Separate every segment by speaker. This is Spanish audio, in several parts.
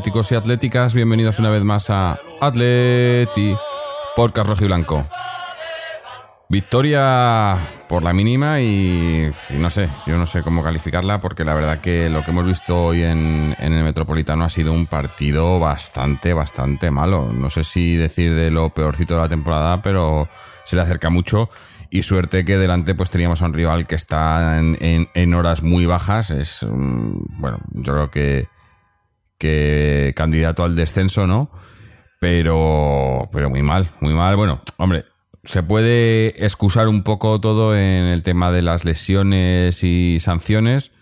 Speaker 1: Atléticos y atléticas, bienvenidos una vez más a Atleti Podcast Rojo y Blanco. Victoria por la mínima y, no sé, yo no sé cómo calificarla porque la verdad que lo que hemos visto hoy en, en, el Metropolitano ha sido un partido bastante, bastante malo. No sé si decir de lo peorcito de la temporada, pero se le acerca mucho y suerte que delante pues teníamos a un rival que está en, horas muy bajas. Es, bueno, yo creo que, que candidato al descenso, ¿no? Pero, pero muy mal, muy mal. Bueno, hombre, se puede excusar un poco todo en el tema de las lesiones y sanciones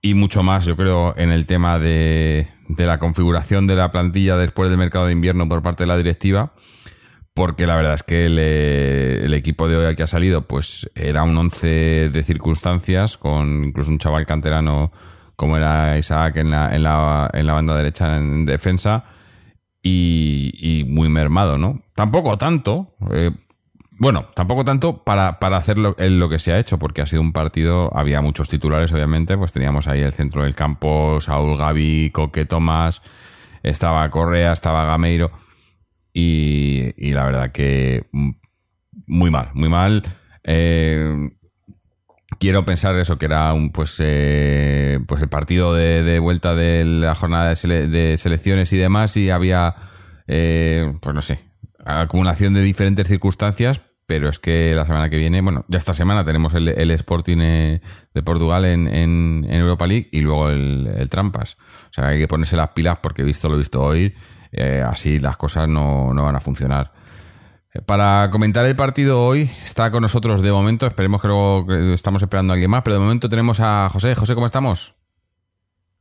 Speaker 1: y mucho más, yo creo, en el tema de, de la configuración de la plantilla después del mercado de invierno por parte de la directiva porque la verdad es que el, equipo de hoy que ha salido pues era un once de circunstancias con incluso un chaval canterano como era Isaac en la, en la, en la banda derecha en defensa y, muy mermado, ¿no? Tampoco tanto, eh, bueno, tampoco tanto para, para hacer lo, lo, que se ha hecho, porque ha sido un partido, había muchos titulares, obviamente, pues teníamos ahí el centro del campo, Saúl Gavi, Coque Tomás, estaba Correa, estaba Gameiro y, la verdad que muy mal, muy mal. Eh, quiero pensar eso, que era un pues eh, pues el partido de, vuelta de la jornada de, selecciones y demás, y había eh, pues no sé, acumulación de diferentes circunstancias, pero es que la semana que viene, bueno, ya esta semana tenemos el, Sporting de Portugal en, en, Europa League y luego el, el Trampas. O sea, hay que ponerse las pilas porque visto lo visto hoy eh, así las cosas no, van a funcionar. Para comentar el partido hoy está con nosotros de momento, esperemos que luego estamos esperando a alguien más, pero de momento tenemos a José. José, ¿cómo estamos?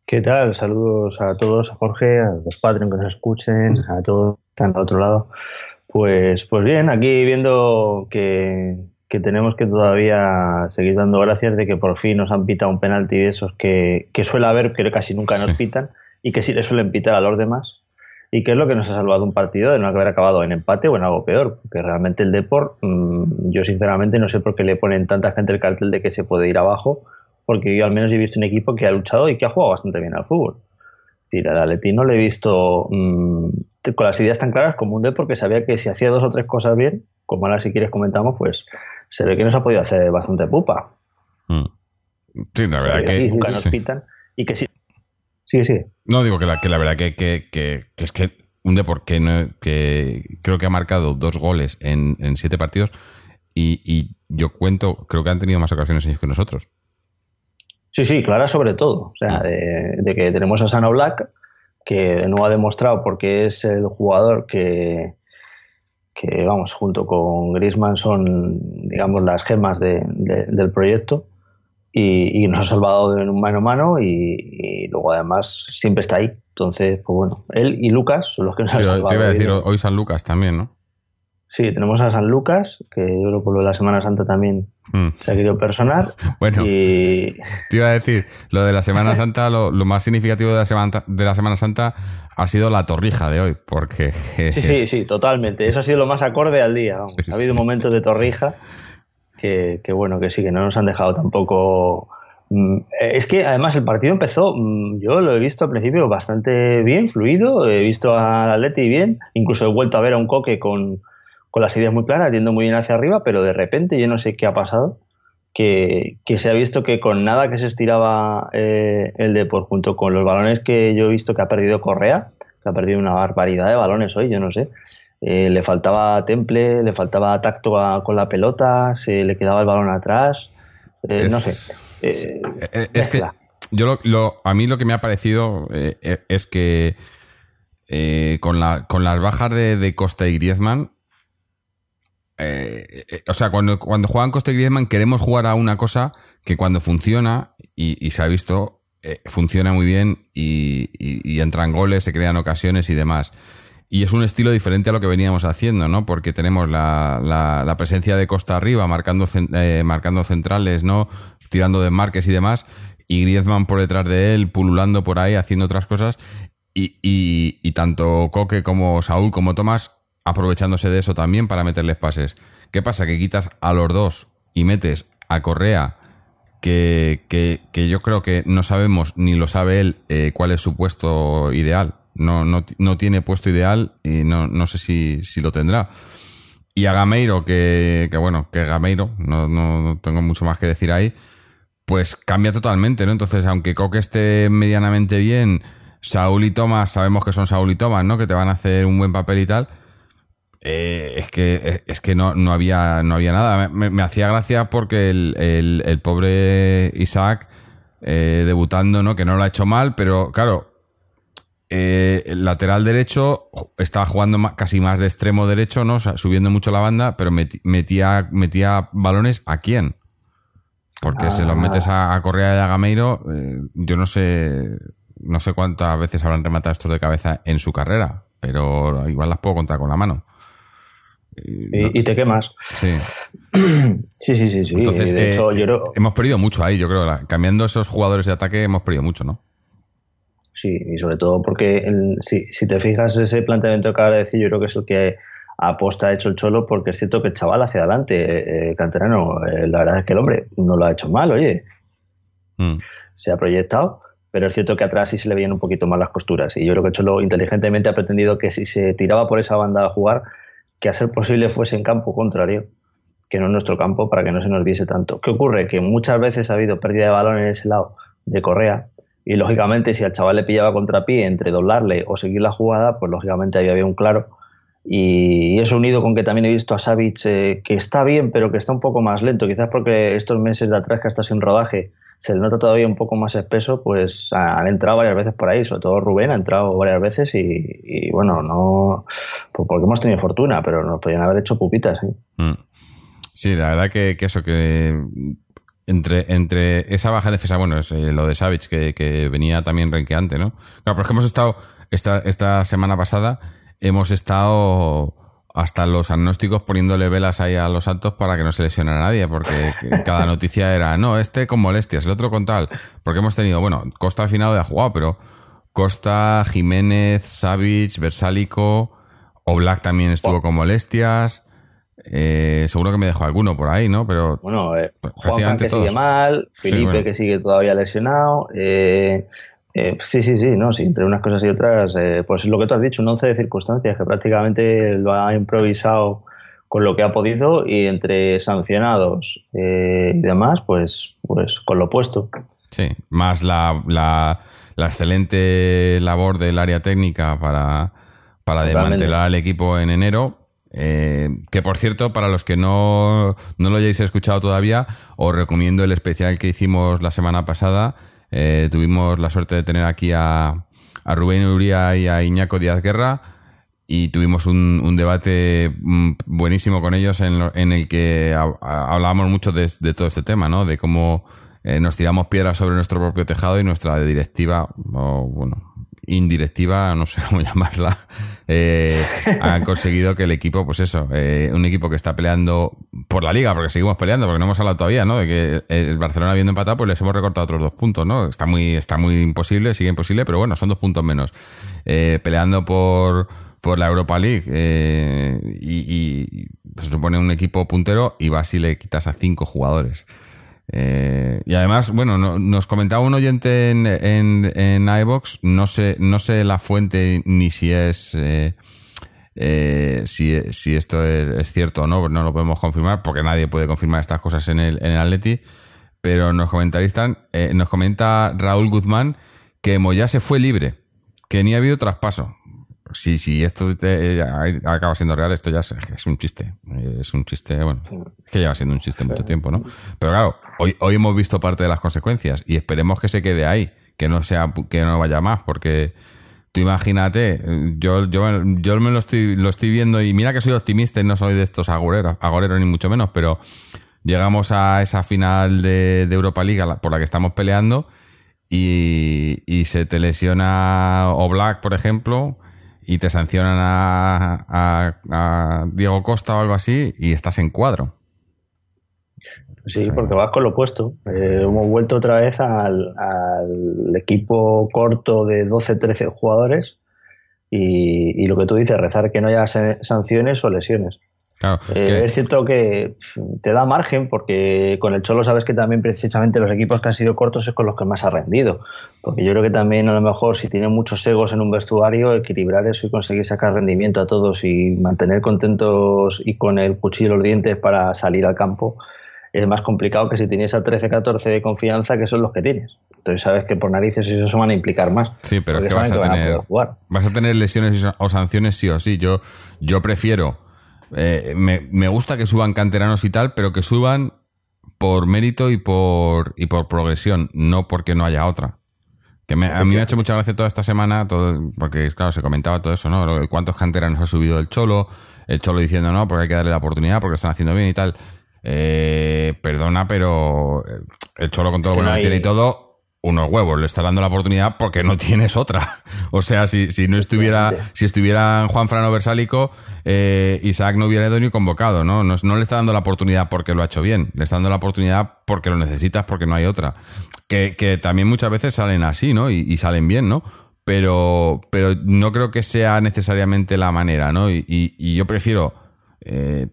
Speaker 2: ¿Qué tal? Saludos a todos, a Jorge, a los padres que nos escuchen, a todos que están al otro lado. Pues, pues bien, aquí viendo que, tenemos que todavía seguir dando gracias de que por fin nos han pitado un penalti de esos que, suele haber, pero casi nunca nos pitan, y que sí le suelen pitar a los demás y qué es lo que nos ha salvado un partido de no haber acabado en empate o en algo peor, porque realmente el Deport, mm, yo sinceramente no sé por qué le ponen tanta gente el cartel de que se puede ir abajo, porque yo al menos he visto un equipo que ha luchado y que ha jugado bastante bien al fútbol. Es decir, al Atleti no le he visto mm, con las ideas tan claras como un Deport que sabía que si hacía dos o tres cosas bien, como ahora si quieres comentamos, pues se ve que nos ha podido hacer bastante pupa.
Speaker 1: Mm. Sí, la verdad que...
Speaker 2: Nunca nos pitan y que Sí, sí.
Speaker 1: No, digo que la, que la verdad que, que, es que un deporte que, que creo que ha marcado dos goles en, siete partidos y, yo cuento, creo que han tenido más ocasiones ellos que nosotros.
Speaker 2: Sí, sí, clara sobre todo. O sea, de, que tenemos a Sano Black, que no ha demostrado porque es el jugador que, que vamos, junto con Grisman son, digamos, las gemas del proyecto y, nos ha salvado de un mano a mano y, luego además siempre está ahí. Entonces, pues bueno, él y Lucas son los que nos han salvado.
Speaker 1: Te iba a decir hoy San Lucas también, ¿no?
Speaker 2: Sí, tenemos a San Lucas, que yo creo que por lo de la Semana Santa también hmm. se ha querido personar.
Speaker 1: bueno, te iba a decir, lo de la Semana Santa, lo, más significativo de la, semana, de la Semana Santa ha sido la torrija de hoy, porque...
Speaker 2: sí, sí, sí, totalmente. Eso ha sido lo más acorde al día. ha habido momentos de torrija que, bueno, que sí, que no nos han dejado tampoco... Mm, es que además el partido empezó, mm, yo lo he visto al principio bastante bien, fluido, he visto al Atleti bien, incluso he vuelto a ver a un Coque con, con las ideas muy claras, yendo muy bien hacia arriba, pero de repente yo no sé qué ha pasado, que, se ha visto que con nada que se estiraba eh, el Deport junto con los balones que yo he visto que ha perdido Correa, que ha perdido una barbaridad de balones hoy, yo no sé, eh, le faltaba temple, le faltaba tacto con la pelota, se le quedaba el balón atrás, eh, no sé.
Speaker 1: Eh, es que yo lo, a mí lo que me ha parecido es que con, la, con las bajas de, Costa y Griezmann, o sea, cuando, cuando juegan Costa y Griezmann queremos jugar a una cosa que cuando funciona, y, se ha visto, funciona muy bien y, y entran goles, se crean ocasiones y demás. Y es un estilo diferente a lo que veníamos haciendo, ¿no? Porque tenemos la, la, presencia de Costa arriba, marcando, eh, marcando centrales, ¿no? Tirando de marques y demás. Y Griezmann por detrás de él, pululando por ahí, haciendo otras cosas. Y, y, tanto Coque como Saúl como Tomás aprovechándose de eso también para meterles pases. ¿Qué pasa? Que quitas a los dos y metes a Correa, que, que, yo creo que no sabemos, ni lo sabe él, eh, cuál es su puesto ideal. No, no, no tiene puesto ideal y no, no sé si, si lo tendrá. Y a Gameiro, que, que bueno, que Gameiro, no, no, tengo mucho más que decir ahí, pues cambia totalmente, ¿no? Entonces, aunque Coque esté medianamente bien, Saúl y Tomás, sabemos que son Saúl y Tomás, ¿no? Que te van a hacer un buen papel y tal. Eh, es que, es que no, no, había, no había nada. Me, hacía gracia porque el, el, pobre Isaac, eh, debutando, ¿no? Que no lo ha hecho mal, pero claro, eh, el lateral derecho estaba jugando casi más de extremo derecho, ¿no? subiendo mucho la banda, pero metía, metía balones a quién. Porque se los metes a, Correa y a Gameiro, eh, yo no sé, no sé cuántas veces habrán rematado estos de cabeza en su carrera, pero igual las puedo contar con la mano.
Speaker 2: Y, te quemas.
Speaker 1: Sí.
Speaker 2: sí, sí, sí, sí.
Speaker 1: Entonces, eh, hemos perdido mucho ahí, yo creo. Cambiando esos jugadores de ataque hemos perdido mucho, ¿no?
Speaker 2: Sí, y sobre todo porque si, si, te fijas ese planteamiento que acaba de decir, yo creo que es el que aposta ha hecho el Cholo, porque es cierto que el chaval hacia adelante, eh, Canterano, eh, la verdad es que el hombre no lo ha hecho mal, oye. Mm. Se ha proyectado, pero es cierto que atrás sí se le veían un poquito más las costuras. Y yo creo que el Cholo inteligentemente ha pretendido que si se tiraba por esa banda a jugar, que a ser posible fuese en campo contrario, que no en nuestro campo, para que no se nos viese tanto. ¿Qué ocurre? Que muchas veces ha habido pérdida de balón en ese lado de Correa, y lógicamente, si al chaval le pillaba contrapié entre doblarle o seguir la jugada, pues lógicamente había un claro. Y eso unido con que también he visto a Savic eh, que está bien, pero que está un poco más lento, quizás porque estos meses de atrás que está sin rodaje se le nota todavía un poco más espeso, pues han entrado varias veces por ahí, sobre todo Rubén ha entrado varias veces y, bueno, no pues porque hemos tenido fortuna, pero nos podían haber hecho pupitas. ¿eh? Mm.
Speaker 1: Sí, la verdad que, que eso, que entre, entre esa baja defensa, bueno, es eh, lo de Savage, que, venía también renqueante, ¿no? Claro, porque hemos estado, esta, esta semana pasada, hemos estado hasta los agnósticos poniéndole velas ahí a los santos para que no se lesione a nadie, porque cada noticia era, no, este con molestias, el otro con tal, porque hemos tenido, bueno, Costa al final ha jugado, pero Costa, Jiménez, Savage, Versálico, Oblak también estuvo con molestias, eh, seguro que me dejó alguno por ahí, ¿no? Pero
Speaker 2: bueno, eh, Juan que sigue mal, Felipe que sigue todavía lesionado. Eh, eh, sí, sí, sí, no, sí, entre unas cosas y otras, pues lo que tú has dicho, un once de circunstancias que prácticamente lo ha improvisado con lo que ha podido y entre sancionados y demás, pues, pues con lo opuesto.
Speaker 1: Sí, más la, la, la excelente labor del área técnica para, para desmantelar al equipo en enero eh, que por cierto, para los que no, no, lo hayáis escuchado todavía, os recomiendo el especial que hicimos la semana pasada. Eh, tuvimos la suerte de tener aquí a, a Rubén Uría y a Iñaco Díaz Guerra y tuvimos un, debate mm, buenísimo con ellos en, en el que hablábamos mucho de, todo este tema, ¿no? De cómo eh, nos tiramos piedras sobre nuestro propio tejado y nuestra directiva, bueno, indirectiva, no sé cómo llamarla, eh, han conseguido que el equipo, pues eso, eh, un equipo que está peleando por la liga, porque seguimos peleando, porque no hemos hablado todavía, ¿no? De que el Barcelona habiendo empatado, pues les hemos recortado otros dos puntos, ¿no? Está muy, está muy imposible, sigue imposible, pero bueno, son dos puntos menos. Eh, peleando por, por la Europa League y, se supone un equipo puntero y vas y le quitas a cinco jugadores. Eh, y además, bueno, nos comentaba un oyente en, en, en iVox, no sé, no sé la fuente ni si es eh, eh, si, si, esto es, cierto o no, no lo podemos confirmar, porque nadie puede confirmar estas cosas en el, en el Atleti, pero nos comentaristan, nos comenta Raúl Guzmán que Moya se fue libre, que ni ha habido traspaso. Sí, sí, esto acaba siendo real, esto ya es, un chiste. Es un chiste, bueno, es que lleva siendo un chiste mucho tiempo, ¿no? Pero claro, hoy, hoy hemos visto parte de las consecuencias y esperemos que se quede ahí, que no sea, que no vaya más, porque tú imagínate, yo, yo, yo me lo estoy, lo estoy viendo y mira que soy optimista y no soy de estos agoreros, agoreros ni mucho menos, pero llegamos a esa final de, de Europa League por la que estamos peleando y, y se te lesiona Oblak, por ejemplo, y te sancionan a, Diego Costa o algo así y estás en cuadro.
Speaker 2: Sí, porque vas con lo opuesto. Eh, hemos vuelto otra vez al, equipo corto de 12-13 jugadores y, lo que tú dices, rezar que no haya sanciones o lesiones. Eh, es cierto que te da margen porque con el Cholo sabes que también precisamente los equipos que han sido cortos es con los que más ha rendido. Porque yo creo que también a lo mejor si tienen muchos egos en un vestuario, equilibrar eso y conseguir sacar rendimiento a todos y mantener contentos y con el cuchillo los dientes para salir al campo es más complicado que si tienes a 13, 14 de confianza, que son los que tienes. Entonces sabes que por narices eso se van a implicar más.
Speaker 1: Sí, pero es que vas a, tener, vas a tener lesiones o sanciones sí o sí. Yo, yo prefiero, eh, me, me gusta que suban canteranos y tal, pero que suban por mérito y por, y por progresión, no porque no haya otra. Que a mí me ha hecho mucha gracia toda esta semana, todo, porque claro, se comentaba todo eso, ¿no? Cuántos canteranos ha subido el Cholo, el Cholo diciendo no, porque hay que darle la oportunidad, porque lo están haciendo bien y tal. Eh, perdona, pero eh, el Cholo con todo lo bueno que tiene y todo, unos huevos, le está dando la oportunidad porque no tienes otra. O sea, si, si no estuviera, si estuviera Juan Frano Versálico, eh, Isaac no hubiera ido ni convocado, ¿no? ¿no? le está dando la oportunidad porque lo ha hecho bien, le está dando la oportunidad porque lo necesitas, porque no hay otra. Que, también muchas veces salen así, ¿no? Y, salen bien, ¿no? Pero, pero no creo que sea necesariamente la manera, ¿no? y yo prefiero eh,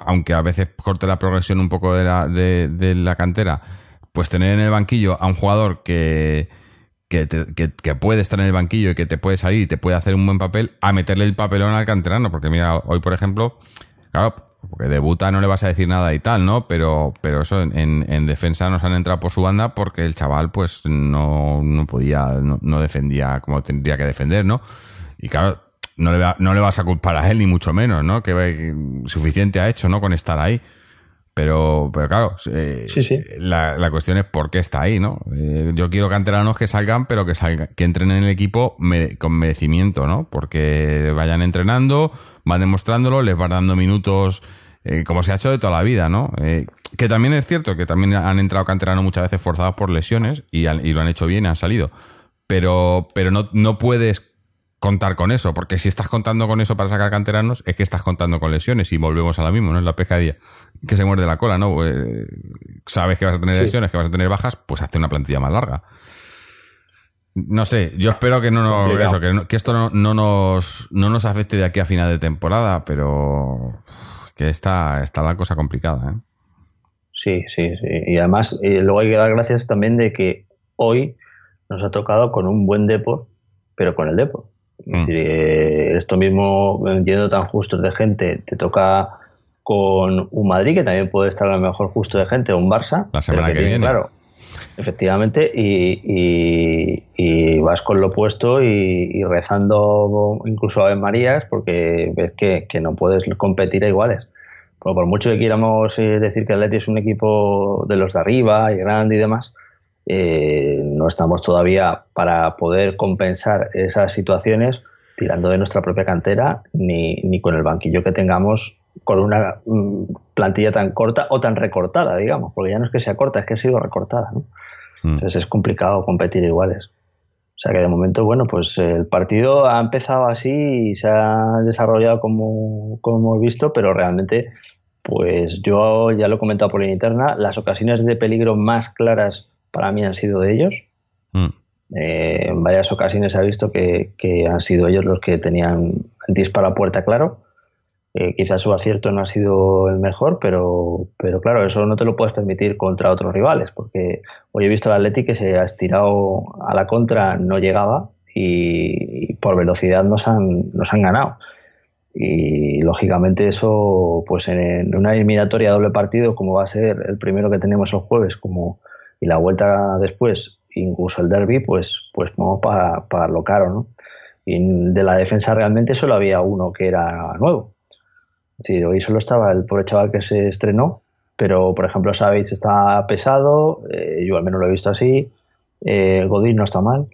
Speaker 1: aunque a veces corte la progresión un poco de la, de, la cantera, pues tener en el banquillo a un jugador que, que, puede estar en el banquillo y que te puede salir y te puede hacer un buen papel, a meterle el papelón al canterano. Porque mira, hoy por ejemplo, claro, porque debuta no le vas a decir nada y tal, ¿no? Pero, pero eso, en, en defensa nos han entrado por su banda porque el chaval pues no, no podía, no, no defendía como tendría que defender, ¿no? Y claro, no le, no le vas a culpar a él, ni mucho menos, ¿no? Que, suficiente ha hecho, ¿no? Con estar ahí. Pero, pero claro, eh, La, cuestión es por qué está ahí, ¿no? Eh, yo quiero canteranos que salgan, pero que salgan, que entren en el equipo con merecimiento, ¿no? Porque vayan entrenando, van demostrándolo, les van dando minutos, eh, como se ha hecho de toda la vida, ¿no? que también es cierto que también han entrado canteranos muchas veces forzados por lesiones y, y lo han hecho bien y han salido. Pero, pero no, no puedes contar con eso, porque si estás contando con eso para sacar canteranos, es que estás contando con lesiones y volvemos a lo mismo, ¿no? Es la pescadilla que se muerde la cola, ¿no? Eh, sabes que vas a tener lesiones, que vas a tener bajas, pues hazte una plantilla más larga. No sé, yo espero que no nos, que, esto no, nos, no nos afecte de aquí a final de temporada, pero que está, está la cosa complicada, ¿eh?
Speaker 2: Sí, sí, sí. Y además, eh, luego hay que dar gracias también de que hoy nos ha tocado con un buen depo, pero con el depo. Mm. Eh, esto mismo, yendo tan justo de gente, te toca con un Madrid que también puede estar a lo mejor justo de gente, o un Barça.
Speaker 1: La semana que, viene.
Speaker 2: Claro, efectivamente, y, vas con lo opuesto y, rezando incluso a Marías porque ves que, no puedes competir a iguales. por mucho que quieramos eh, decir que Atleti es un equipo de los de arriba y grande y demás, eh, no estamos todavía para poder compensar esas situaciones tirando de nuestra propia cantera ni, ni con el banquillo que tengamos con una mm, plantilla tan corta o tan recortada, digamos, porque ya no es que sea corta, es que ha sido recortada. ¿no? Mm. Entonces es complicado competir iguales. O sea que de momento, bueno, pues el partido ha empezado así y se ha desarrollado como, como hemos visto, pero realmente, pues yo ya lo he comentado por la interna, las ocasiones de peligro más claras para mí han sido de ellos. Mm. Eh, en varias ocasiones se ha visto que, han sido ellos los que tenían el disparo a puerta claro. Eh, quizás su acierto no ha sido el mejor, pero, pero claro, eso no te lo puedes permitir contra otros rivales, porque hoy he visto al Atleti que se ha estirado a la contra, no llegaba y, por velocidad nos han, nos han ganado. Y lógicamente eso, pues en, una eliminatoria doble partido, como va a ser el primero que tenemos el jueves, como y la vuelta después, incluso el derby, pues, pues vamos para, para lo caro, ¿no? Y de la defensa realmente solo había uno que era nuevo. Es decir, hoy solo estaba el pobre chaval que se estrenó, pero por ejemplo Savage está pesado, eh, yo al menos lo he visto así, eh, Godín no está mal,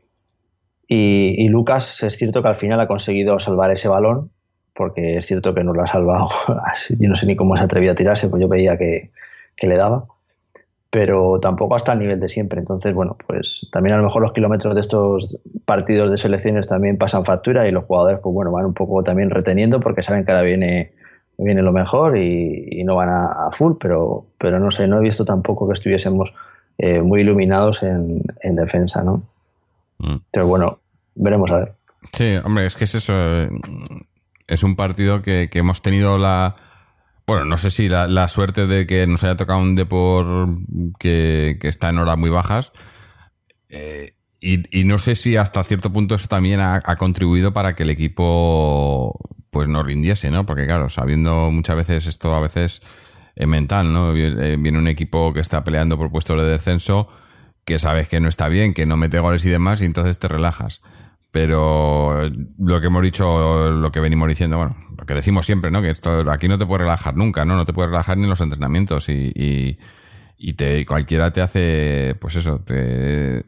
Speaker 2: y, y, Lucas es cierto que al final ha conseguido salvar ese balón, porque es cierto que no lo ha salvado, yo no sé ni cómo se atrevió a tirarse, pues yo veía que, que le daba pero tampoco hasta el nivel de siempre. Entonces, bueno, pues también a lo mejor los kilómetros de estos partidos de selecciones también pasan factura y los jugadores, pues bueno, van un poco también reteniendo porque saben que ahora viene, viene lo mejor y, no van a, full, pero, pero no sé, no he visto tampoco que estuviésemos eh, muy iluminados en, defensa, ¿no? Mm. Pero bueno, veremos a ver.
Speaker 1: Sí, hombre, es que es eso. Eh, es un partido que, que hemos tenido la bueno, no sé si la, suerte de que nos haya tocado un Depor que, que está en horas muy bajas. Eh, y, no sé si hasta cierto punto eso también ha, contribuido para que el equipo pues no rindiese, ¿no? Porque claro, sabiendo muchas veces esto a veces es mental, ¿no? Eh, viene un equipo que está peleando por puestos de descenso, que sabes que no está bien, que no mete goles y demás, y entonces te relajas. Pero lo que hemos dicho, lo que venimos diciendo, bueno, lo que decimos siempre, ¿no? Que esto aquí no te puedes relajar nunca, ¿no? No te puedes relajar ni en los entrenamientos y y te cualquiera te hace pues eso te,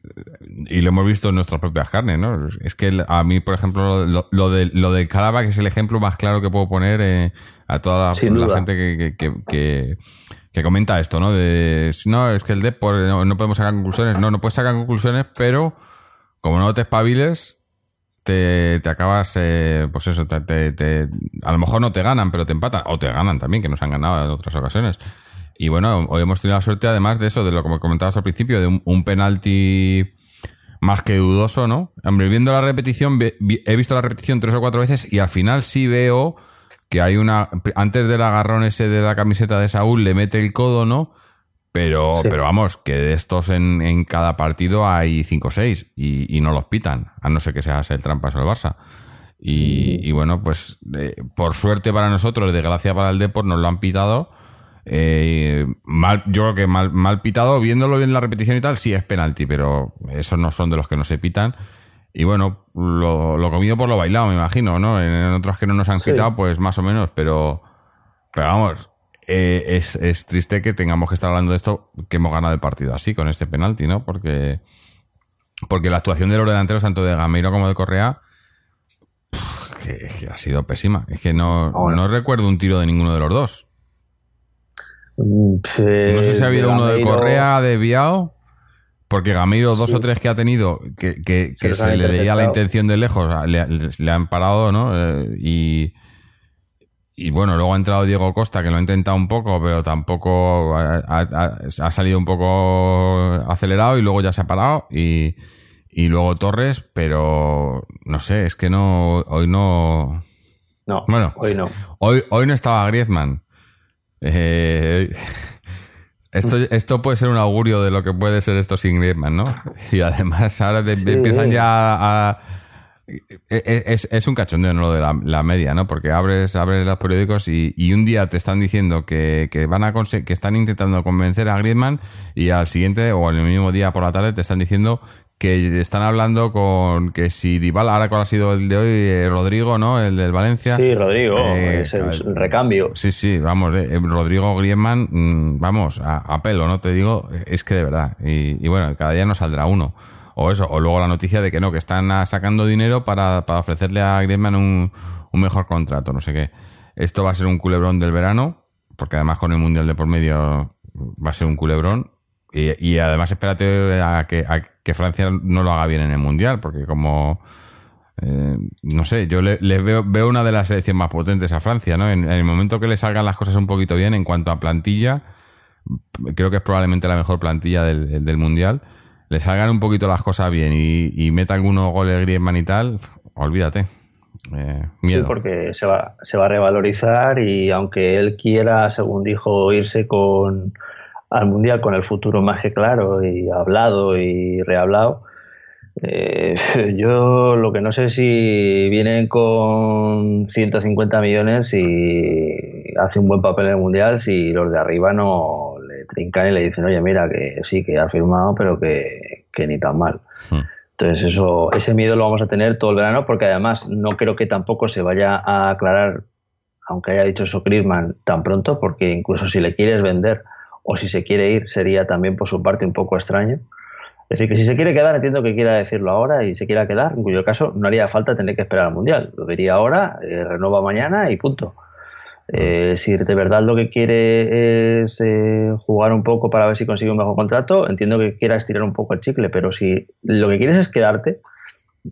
Speaker 1: y lo hemos visto en nuestras propias carnes no es que a mí por ejemplo lo, lo de lo de que es el ejemplo más claro que puedo poner eh, a toda la, gente que, que, que, comenta esto no de no es que el de no, no, podemos sacar conclusiones no no puedes sacar conclusiones pero como no te espabiles te, te acabas eh, pues eso te, te, a lo mejor no te ganan pero te empatan o te ganan también que nos han ganado en otras ocasiones y bueno, hoy hemos tenido la suerte, además de eso, de lo que comentabas al principio, de un, penalti más que dudoso, ¿no? Hombre, viendo la repetición, he visto la repetición tres o cuatro veces y al final sí veo que hay una. Antes del agarrón ese de la camiseta de Saúl, le mete el codo, ¿no? Pero, pero vamos, que de estos en, cada partido hay cinco o seis y, no los pitan, a no ser que sea el trampas o el Barça. Y, bueno, pues eh, por suerte para nosotros, desgracia para el Deport, nos lo han pitado eh, mal, yo creo que mal, mal pitado, viéndolo bien la repetición y tal, sí es penalti, pero esos no son de los que no se pitan. Y bueno, lo, lo comido por lo bailado, me imagino, ¿no? En, otros que no nos han pitado, pues más o menos, pero, pero vamos, eh, es, es, triste que tengamos que estar hablando de esto, que hemos ganado el partido así, con este penalti, ¿no? Porque, porque la actuación de los delanteros, tanto de Gameiro como de Correa, que, ha sido pésima. Es que no, no recuerdo un tiro de ninguno de los dos no sé si ha habido uno de Correa desviado. Porque Gamiro, dos o tres que ha tenido, que, se, le veía la intención de lejos, le, han parado, ¿no? Eh, y, y bueno, luego ha entrado Diego Costa, que lo ha intentado un poco, pero tampoco ha, salido un poco acelerado y luego ya se ha parado. Y, y luego Torres, pero no sé, es que no, hoy no.
Speaker 2: No, bueno, hoy no.
Speaker 1: Hoy, hoy no estaba Griezmann. Eh, esto, esto puede ser un augurio de lo que puede ser esto sin Griezmann, ¿no? Y además ahora empiezan ya a... E, es, es, un cachondeo. Lo de la, media, ¿no? Porque abres, abres los periódicos y, y un día te están diciendo que, que van a que están intentando convencer a Griezmann y al siguiente o el mismo día por la tarde te están diciendo que están hablando con que si Dival, ahora cuál ha sido el de hoy, eh, Rodrigo, ¿no? El del Valencia.
Speaker 2: Sí, Rodrigo, eh, es el, recambio.
Speaker 1: Sí, sí, vamos, eh, Rodrigo Griezmann, mm, vamos, a, pelo, ¿no? Te digo, es que de verdad. Y, bueno, cada día nos saldrá uno. O eso, o luego la noticia de que no, que están sacando dinero para, para ofrecerle a Griezmann un, un mejor contrato, no sé qué. Esto va a ser un culebrón del verano, porque además con el Mundial de por medio va a ser un culebrón y, además espérate a que, a que, Francia no lo haga bien en el Mundial, porque como... Eh, no sé, yo le, veo, veo, una de las selecciones más potentes a Francia, ¿no? En, el momento que le salgan las cosas un poquito bien en cuanto a plantilla, creo que es probablemente la mejor plantilla del, del Mundial, le salgan un poquito las cosas bien y, y meta algunos goles Griezmann y tal, olvídate.
Speaker 2: Eh, miedo. Sí, porque se va, se va a revalorizar y aunque él quiera, según dijo, irse con al Mundial con el futuro más que claro y hablado y rehablado. Eh, yo lo que no sé si vienen con 150 millones y hace un buen papel en el Mundial si los de arriba no le trincan y le dicen, oye, mira, que sí, que ha firmado, pero que, ni tan mal. Hmm. Entonces eso, ese miedo lo vamos a tener todo el verano porque además no creo que tampoco se vaya a aclarar, aunque haya dicho eso Griezmann tan pronto, porque incluso si le quieres vender o si se quiere ir sería también por su parte un poco extraño. Es decir, que si se quiere quedar, entiendo que quiera decirlo ahora y se quiera quedar, en cuyo caso no haría falta tener que esperar al Mundial. Lo vería ahora, eh, renueva mañana y punto. Eh, si de verdad lo que quiere es eh, jugar un poco para ver si consigue un mejor contrato, entiendo que quiera estirar un poco el chicle, pero si lo que quieres es quedarte,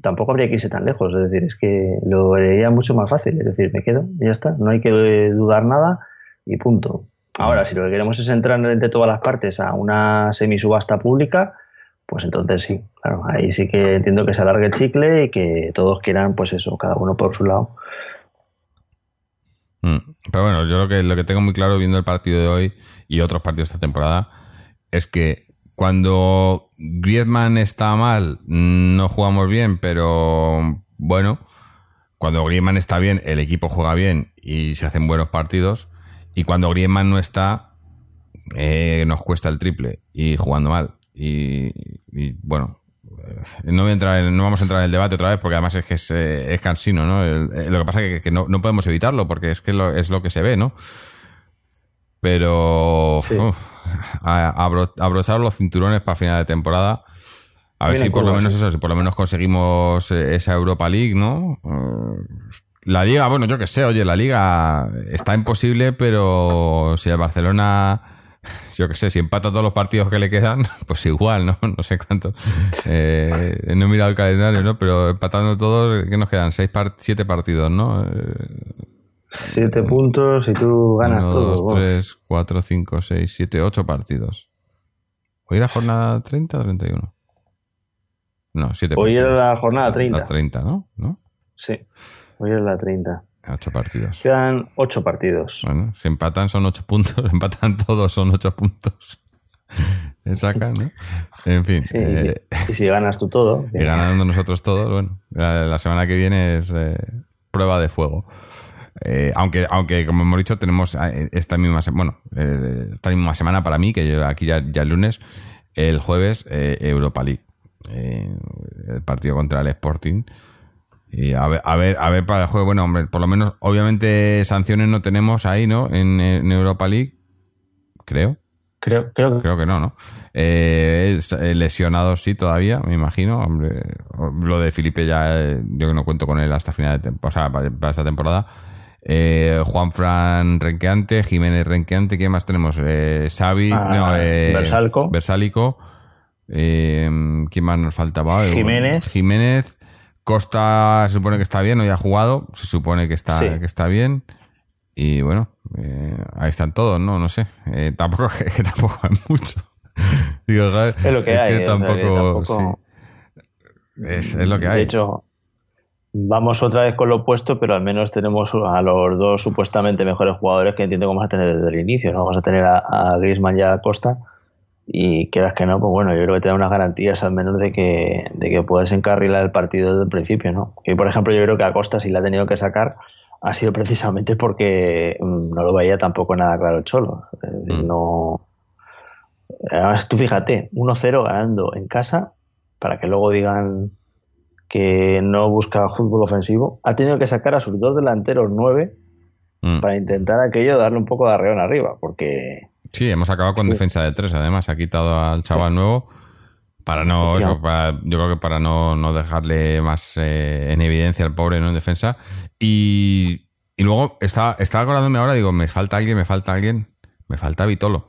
Speaker 2: tampoco habría que irse tan lejos. Es decir, es que lo vería mucho más fácil. Es decir, me quedo y ya está. No hay que dudar nada y punto. Ahora, si lo que queremos es entrar entre todas las partes a una semisubasta pública, pues entonces sí, claro, ahí sí que entiendo que se alargue el chicle y que todos quieran, pues eso, cada uno por su lado.
Speaker 1: Mm. Pero bueno, yo lo que, lo que tengo muy claro viendo el partido de hoy y otros partidos de esta temporada es que cuando Griezmann está mal, no jugamos bien, pero bueno, cuando Griezmann está bien, el equipo juega bien y se hacen buenos partidos. Y cuando Griezmann no está, eh, nos cuesta el triple y jugando mal. Y, bueno, eh, no, voy a entrar no vamos a entrar en el debate otra vez porque además es que es, eh, cansino, ¿no? lo que pasa es que, no, podemos evitarlo porque es que es lo que se ve, ¿no? Pero abrochar los cinturones para final de temporada a ver si por lo menos eso, si por lo menos conseguimos eh, esa Europa League, ¿no? Eh, la liga, bueno, yo qué sé, oye, la liga está imposible, pero si el Barcelona, yo qué sé, si empata todos los partidos que le quedan, pues igual, ¿no? No sé cuánto. Eh, no he mirado el calendario, ¿no? Pero empatando todos, ¿qué nos quedan? Seis siete partidos, ¿no?
Speaker 2: siete puntos y tú ganas
Speaker 1: uno,
Speaker 2: todo.
Speaker 1: Dos, tres, cuatro, cinco, seis, siete, ocho partidos. ¿Hoy era jornada 30 o 31? No, siete
Speaker 2: Hoy era la jornada 30.
Speaker 1: La 30, ¿no? ¿no?
Speaker 2: Sí, hoy es la 30.
Speaker 1: Ocho partidos.
Speaker 2: Quedan ocho partidos.
Speaker 1: Bueno, si empatan son ocho puntos, empatan todos son ocho puntos. sacan, ¿no? En fin.
Speaker 2: Eh, y si ganas tú todo.
Speaker 1: Y ganando nosotros todos, bueno, la, semana que viene es eh, prueba de fuego. Eh, aunque, aunque, como hemos dicho, tenemos esta misma, bueno, esta misma semana para mí, que yo aquí ya, ya el lunes, el jueves, Europa League. El partido contra el Sporting. Y a ver, a ver, a ver para el juego, bueno, hombre, por lo menos, obviamente sanciones no tenemos ahí, ¿no? En, Europa League, creo.
Speaker 2: Creo, creo,
Speaker 1: creo que no, ¿no? Eh, eh, lesionado sí todavía, me imagino. Hombre, lo de Felipe ya, yo que no cuento con él hasta final de o sea, para, esta temporada. Juan Fran Renqueante, Jiménez Renqueante, ¿quién más tenemos? Eh, Xavi,
Speaker 2: ah, no,
Speaker 1: Versálico. Eh, ¿Quién más nos faltaba?
Speaker 2: Jiménez.
Speaker 1: Jiménez. Costa se supone que está bien, hoy ha jugado, se supone que está, que está bien. Y bueno, eh, ahí están todos, ¿no? No sé. Eh, tampoco, que, tampoco hay mucho.
Speaker 2: es lo que hay.
Speaker 1: tampoco, es, es, lo que hay.
Speaker 2: De hecho, vamos otra vez con lo opuesto, pero al menos tenemos a los dos supuestamente mejores jugadores que entiendo que vamos a tener desde el inicio. ¿no? Vamos a tener a, a Griezmann y a Costa y quieras que no, pues bueno, yo creo que te da unas garantías al menos de que, de que puedes encarrilar el partido desde el principio, ¿no? Que por ejemplo yo creo que Acosta si la ha tenido que sacar ha sido precisamente porque mm, no lo veía tampoco nada claro el Cholo. Mm. No... Además, tú fíjate, 1-0 ganando en casa para que luego digan que no busca fútbol ofensivo. Ha tenido que sacar a sus dos delanteros 9 mm. para intentar aquello darle un poco de arreón arriba, porque
Speaker 1: Sí, hemos acabado con defensa de tres, además. Ha quitado al chaval nuevo para no, eso, para, yo creo que para no, no dejarle más eh, en evidencia al pobre ¿no? en defensa. Y, y luego estaba, estaba acordándome ahora, digo, me falta alguien, me falta alguien, me falta Vitolo,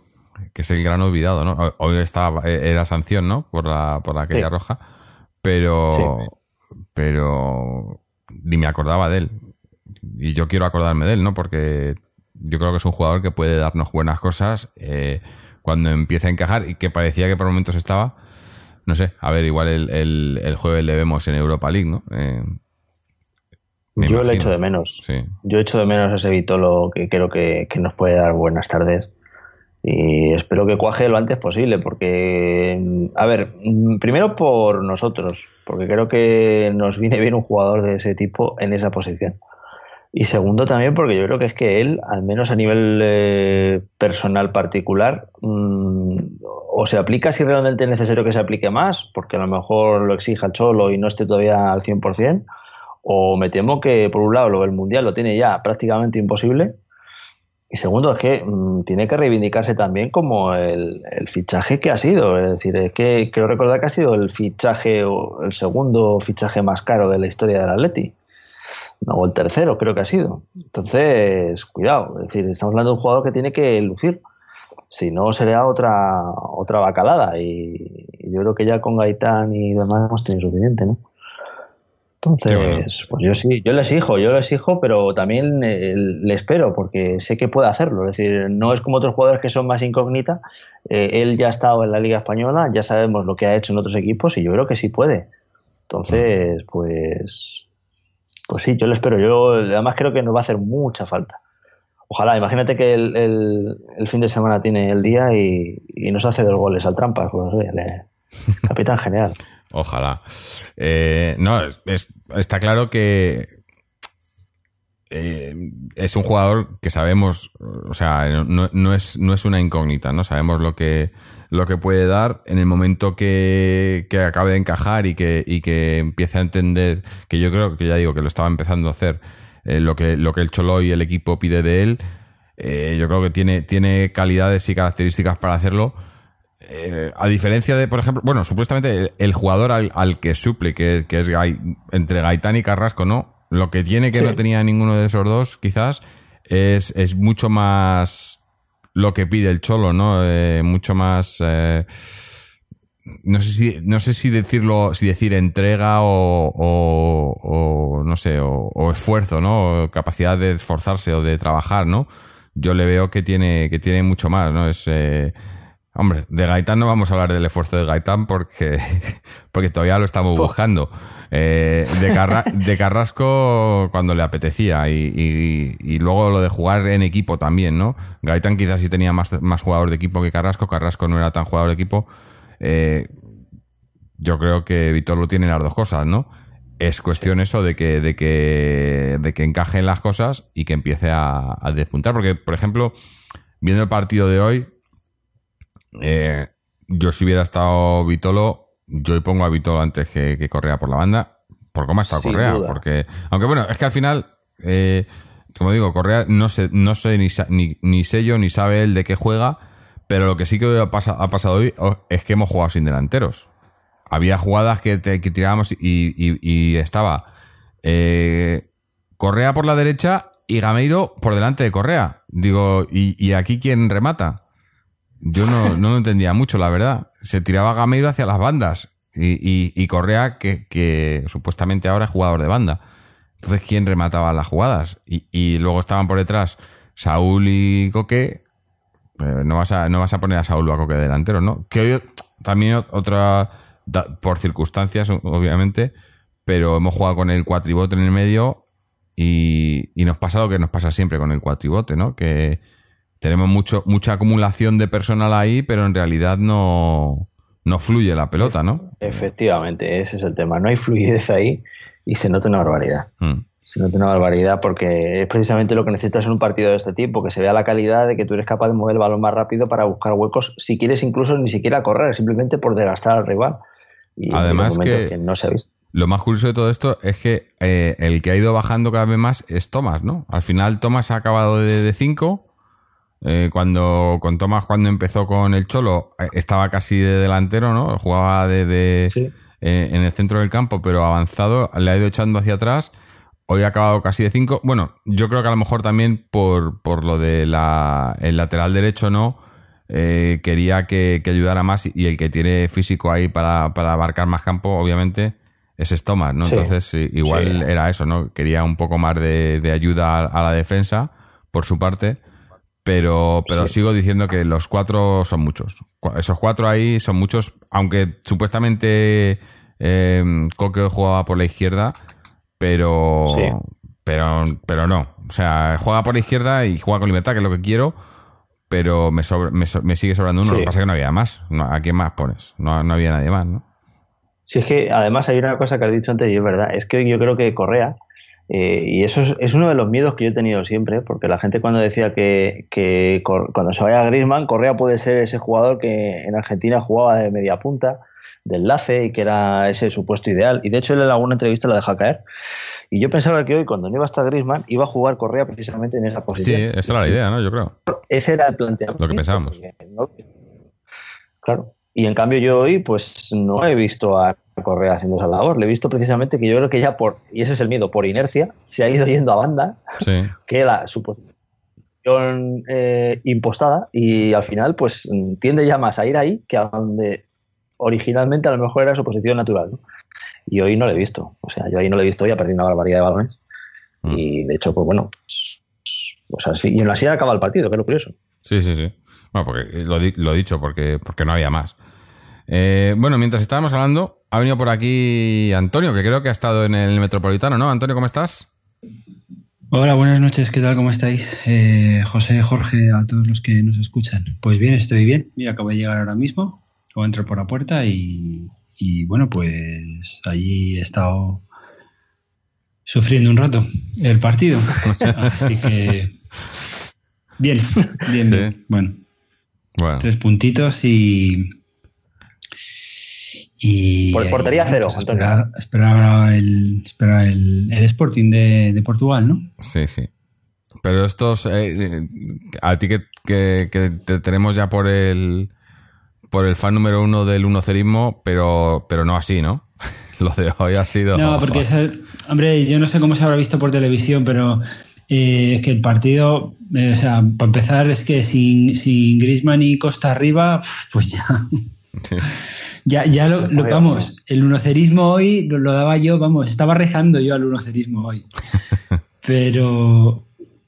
Speaker 1: que es el gran olvidado, ¿no? Hoy estaba, eh, era sanción, ¿no? Por la, por la aquella roja, pero, pero ni me acordaba de él. Y yo quiero acordarme de él, ¿no? Porque yo creo que es un jugador que puede darnos buenas cosas eh, cuando empieza a encajar y que parecía que por momentos estaba. No sé, a ver, igual el, el, jueves le vemos en Europa League, ¿no? Eh,
Speaker 2: yo le echo de menos.
Speaker 1: Sí.
Speaker 2: Yo echo de menos a ese Vitolo que creo que, que, nos puede dar buenas tardes. Y espero que cuaje lo antes posible, porque, a ver, primero por nosotros, porque creo que nos viene bien un jugador de ese tipo en esa posición. Y segundo también porque yo creo que es que él, al menos a nivel eh, personal particular, mm, o se aplica si realmente es necesario que se aplique más, porque a lo mejor lo exija Cholo y no esté todavía al 100%, o me temo que por un lado lo del Mundial lo tiene ya prácticamente imposible, y segundo es que mm, tiene que reivindicarse también como el, el, fichaje que ha sido, es decir, es que creo recordar que ha sido el fichaje o el segundo fichaje más caro de la historia del Atleti o el tercero creo que ha sido. Entonces, cuidado, es decir, estamos hablando de un jugador que tiene que lucir. Si no, sería otra otra bacalada. Y, yo creo que ya con Gaitán y demás hemos tenido suficiente, ¿no? Entonces, pues yo sí, yo le exijo, yo le exijo, pero también eh, le espero porque sé que puede hacerlo. Es decir, no es como otros jugadores que son más incógnita. Eh, él ya ha estado en la Liga Española, ya sabemos lo que ha hecho en otros equipos y yo creo que sí puede. Entonces, pues, pues sí, yo lo espero. Yo además creo que nos va a hacer mucha falta. Ojalá, imagínate que el, fin de semana tiene el día y, nos hace dos goles al trampa. Pues, capitán general.
Speaker 1: Ojalá. Eh, no, está claro que eh, es un jugador que sabemos, o sea, no, es, no es una incógnita, ¿no? Sabemos lo que, lo que puede dar en el momento que, acabe de encajar y que, y que empiece a entender, que yo creo que ya digo que lo estaba empezando a hacer, eh, lo, que, lo que el Cholo y el equipo pide de él. Eh, yo creo que tiene, tiene calidades y características para hacerlo. A diferencia de, por ejemplo, bueno, supuestamente el, jugador al, que suple, que, es entre Gaitán y Carrasco, ¿no? Lo que tiene que no tenía ninguno de esos dos, quizás, es, es mucho más lo que pide el Cholo, ¿no? mucho más no sé si no sé si decirlo si decir entrega o, o, no sé o, esfuerzo no capacidad de esforzarse o de trabajar no yo le veo que tiene que tiene mucho más no es eh, hombre de Gaitán no vamos a hablar del esfuerzo de Gaitán porque porque todavía lo estamos buscando eh, de, de Carrasco cuando le apetecía y, y, luego lo de jugar en equipo también no Gaitán quizás sí tenía más más jugador de equipo que Carrasco Carrasco no era tan jugador de equipo eh, yo creo que Víctor lo tiene las dos cosas, ¿no? Es cuestión eso de que, de que, de que encajen las cosas y que empiece a, despuntar. Porque, por ejemplo, viendo el partido de hoy, eh, yo si hubiera estado Vitolo, yo pongo a Vitolo antes que, Correa por la banda, por cómo ha estado Correa. Porque, aunque bueno, es que al final, eh, como digo, Correa no sé, no sé ni, ni, ni sé yo ni sabe él de qué juega pero lo que sí que ha, pasado hoy es que hemos jugado sin delanteros. Había jugadas que, tirábamos y, estaba eh, Correa por la derecha y Gameiro por delante de Correa. Digo, ¿y, aquí quién remata? Yo no, no lo entendía mucho, la verdad. Se tiraba Gameiro hacia las bandas y, Correa, que, supuestamente ahora es jugador de banda. Entonces, ¿quién remataba las jugadas? Y, luego estaban por detrás Saúl y Coque no, vas a, no vas a poner a Saúl Baco que delantero, ¿no? Que hoy también otra, por circunstancias, obviamente, pero hemos jugado con el cuatribote en el medio y, nos pasa lo que nos pasa siempre con el cuatribote, ¿no? Que tenemos mucho, mucha acumulación de personal ahí, pero en realidad no, no fluye la pelota, ¿no?
Speaker 2: Efectivamente, ese es el tema. No hay fluidez ahí y se nota una barbaridad. Mm se nota una barbaridad porque es precisamente lo que necesitas en un partido de este tipo, que se vea la calidad de que tú eres capaz de mover el balón más rápido para buscar huecos, si quieres incluso ni siquiera correr, simplemente por desgastar al rival.
Speaker 1: Y Además que, no se ha visto. Lo más curioso de todo esto es que eh, el que ha ido bajando cada vez más es Thomas, ¿no? Al final Thomas ha acabado de 5. Eh, cuando con Thomas cuando empezó con el Cholo eh, estaba casi de delantero, ¿no? Jugaba de, en el centro del campo, pero avanzado, le ha ido echando hacia atrás Hoy ha acabado casi de 5. Bueno, yo creo que a lo mejor también por, por lo de la, el lateral derecho, ¿no? Eh, quería que, ayudara más y el que tiene físico ahí para, abarcar más campo, obviamente, es Stomas, ¿no? Entonces, igual era eso, ¿no? Quería un poco más de, ayuda a, la defensa, por su parte, pero, pero sigo diciendo que los cuatro son muchos. Esos cuatro ahí son muchos, aunque supuestamente eh, Coque jugaba por la izquierda, pero, pero, pero no. O sea, juega por la izquierda y juega con libertad, que es lo que quiero, pero me, me, sigue sobrando uno. Lo que pasa es que no había más. ¿A quién más pones? No, no había nadie más, ¿no?
Speaker 2: Sí, es que además hay una cosa que has dicho antes y es verdad. Es que yo creo que Correa, eh, y eso es, uno de los miedos que yo he tenido siempre, porque la gente cuando decía que, que cuando se vaya a Griezmann, Correa puede ser ese jugador que en Argentina jugaba de media punta de enlace y que era ese supuesto ideal. Y de hecho él en alguna entrevista lo deja caer. Y yo pensaba que hoy, cuando no iba a estar Grisman, iba a jugar Correa precisamente en esa posición.
Speaker 1: Sí, esa era la idea, ¿no? Yo creo.
Speaker 2: Ese era el planteamiento.
Speaker 1: Lo que pensábamos.
Speaker 2: Claro. Y en cambio yo hoy, pues no he visto a Correa haciendo esa labor. Le he visto precisamente que yo creo que ya por, y ese es el miedo, por inercia, se ha ido yendo a banda, que era su posición eh, impostada, y al final, pues tiende ya más a ir ahí que a donde originalmente a lo mejor era su posición natural. Y hoy no lo he visto. O sea, yo ahí no lo he visto y ha perdido una barbaridad de balones. Mm. Y de hecho, pues bueno, pues, así, y en la silla acaba el partido, que es lo curioso.
Speaker 1: Sí, sí, sí. Bueno, porque lo, he dicho, porque, porque no había más. Eh, bueno, mientras estábamos hablando, ha venido por aquí Antonio, que creo que ha estado en el Metropolitano, ¿no? Antonio, ¿cómo estás?
Speaker 3: Hola, buenas noches, ¿qué tal? ¿Cómo estáis? Eh, José, Jorge, a todos los que nos escuchan. Pues bien, estoy bien. Mira, acabo de llegar ahora mismo, acabo de entrar por la puerta y, bueno, pues allí he estado sufriendo un rato el partido. Así que bien, bien, bien. Bueno, bueno, tres puntitos y
Speaker 2: y, Por portería cero, pues
Speaker 3: esperar, el, el, Sporting de, Portugal, ¿no?
Speaker 1: Sí, sí. Pero estos, eh, a ti que, te tenemos ya por el por el fan número uno del unocerismo, pero, pero no así, ¿no? Lo de hoy ha sido...
Speaker 3: No, porque, es hombre, yo no sé cómo se habrá visto por televisión, pero eh, es que el partido, eh, o sea, para empezar, es que sin, sin Grisman y Costa arriba, pues ya... Ya, ya lo, vamos, el unocerismo hoy lo, daba yo, vamos, estaba rezando yo al unocerismo hoy. Pero,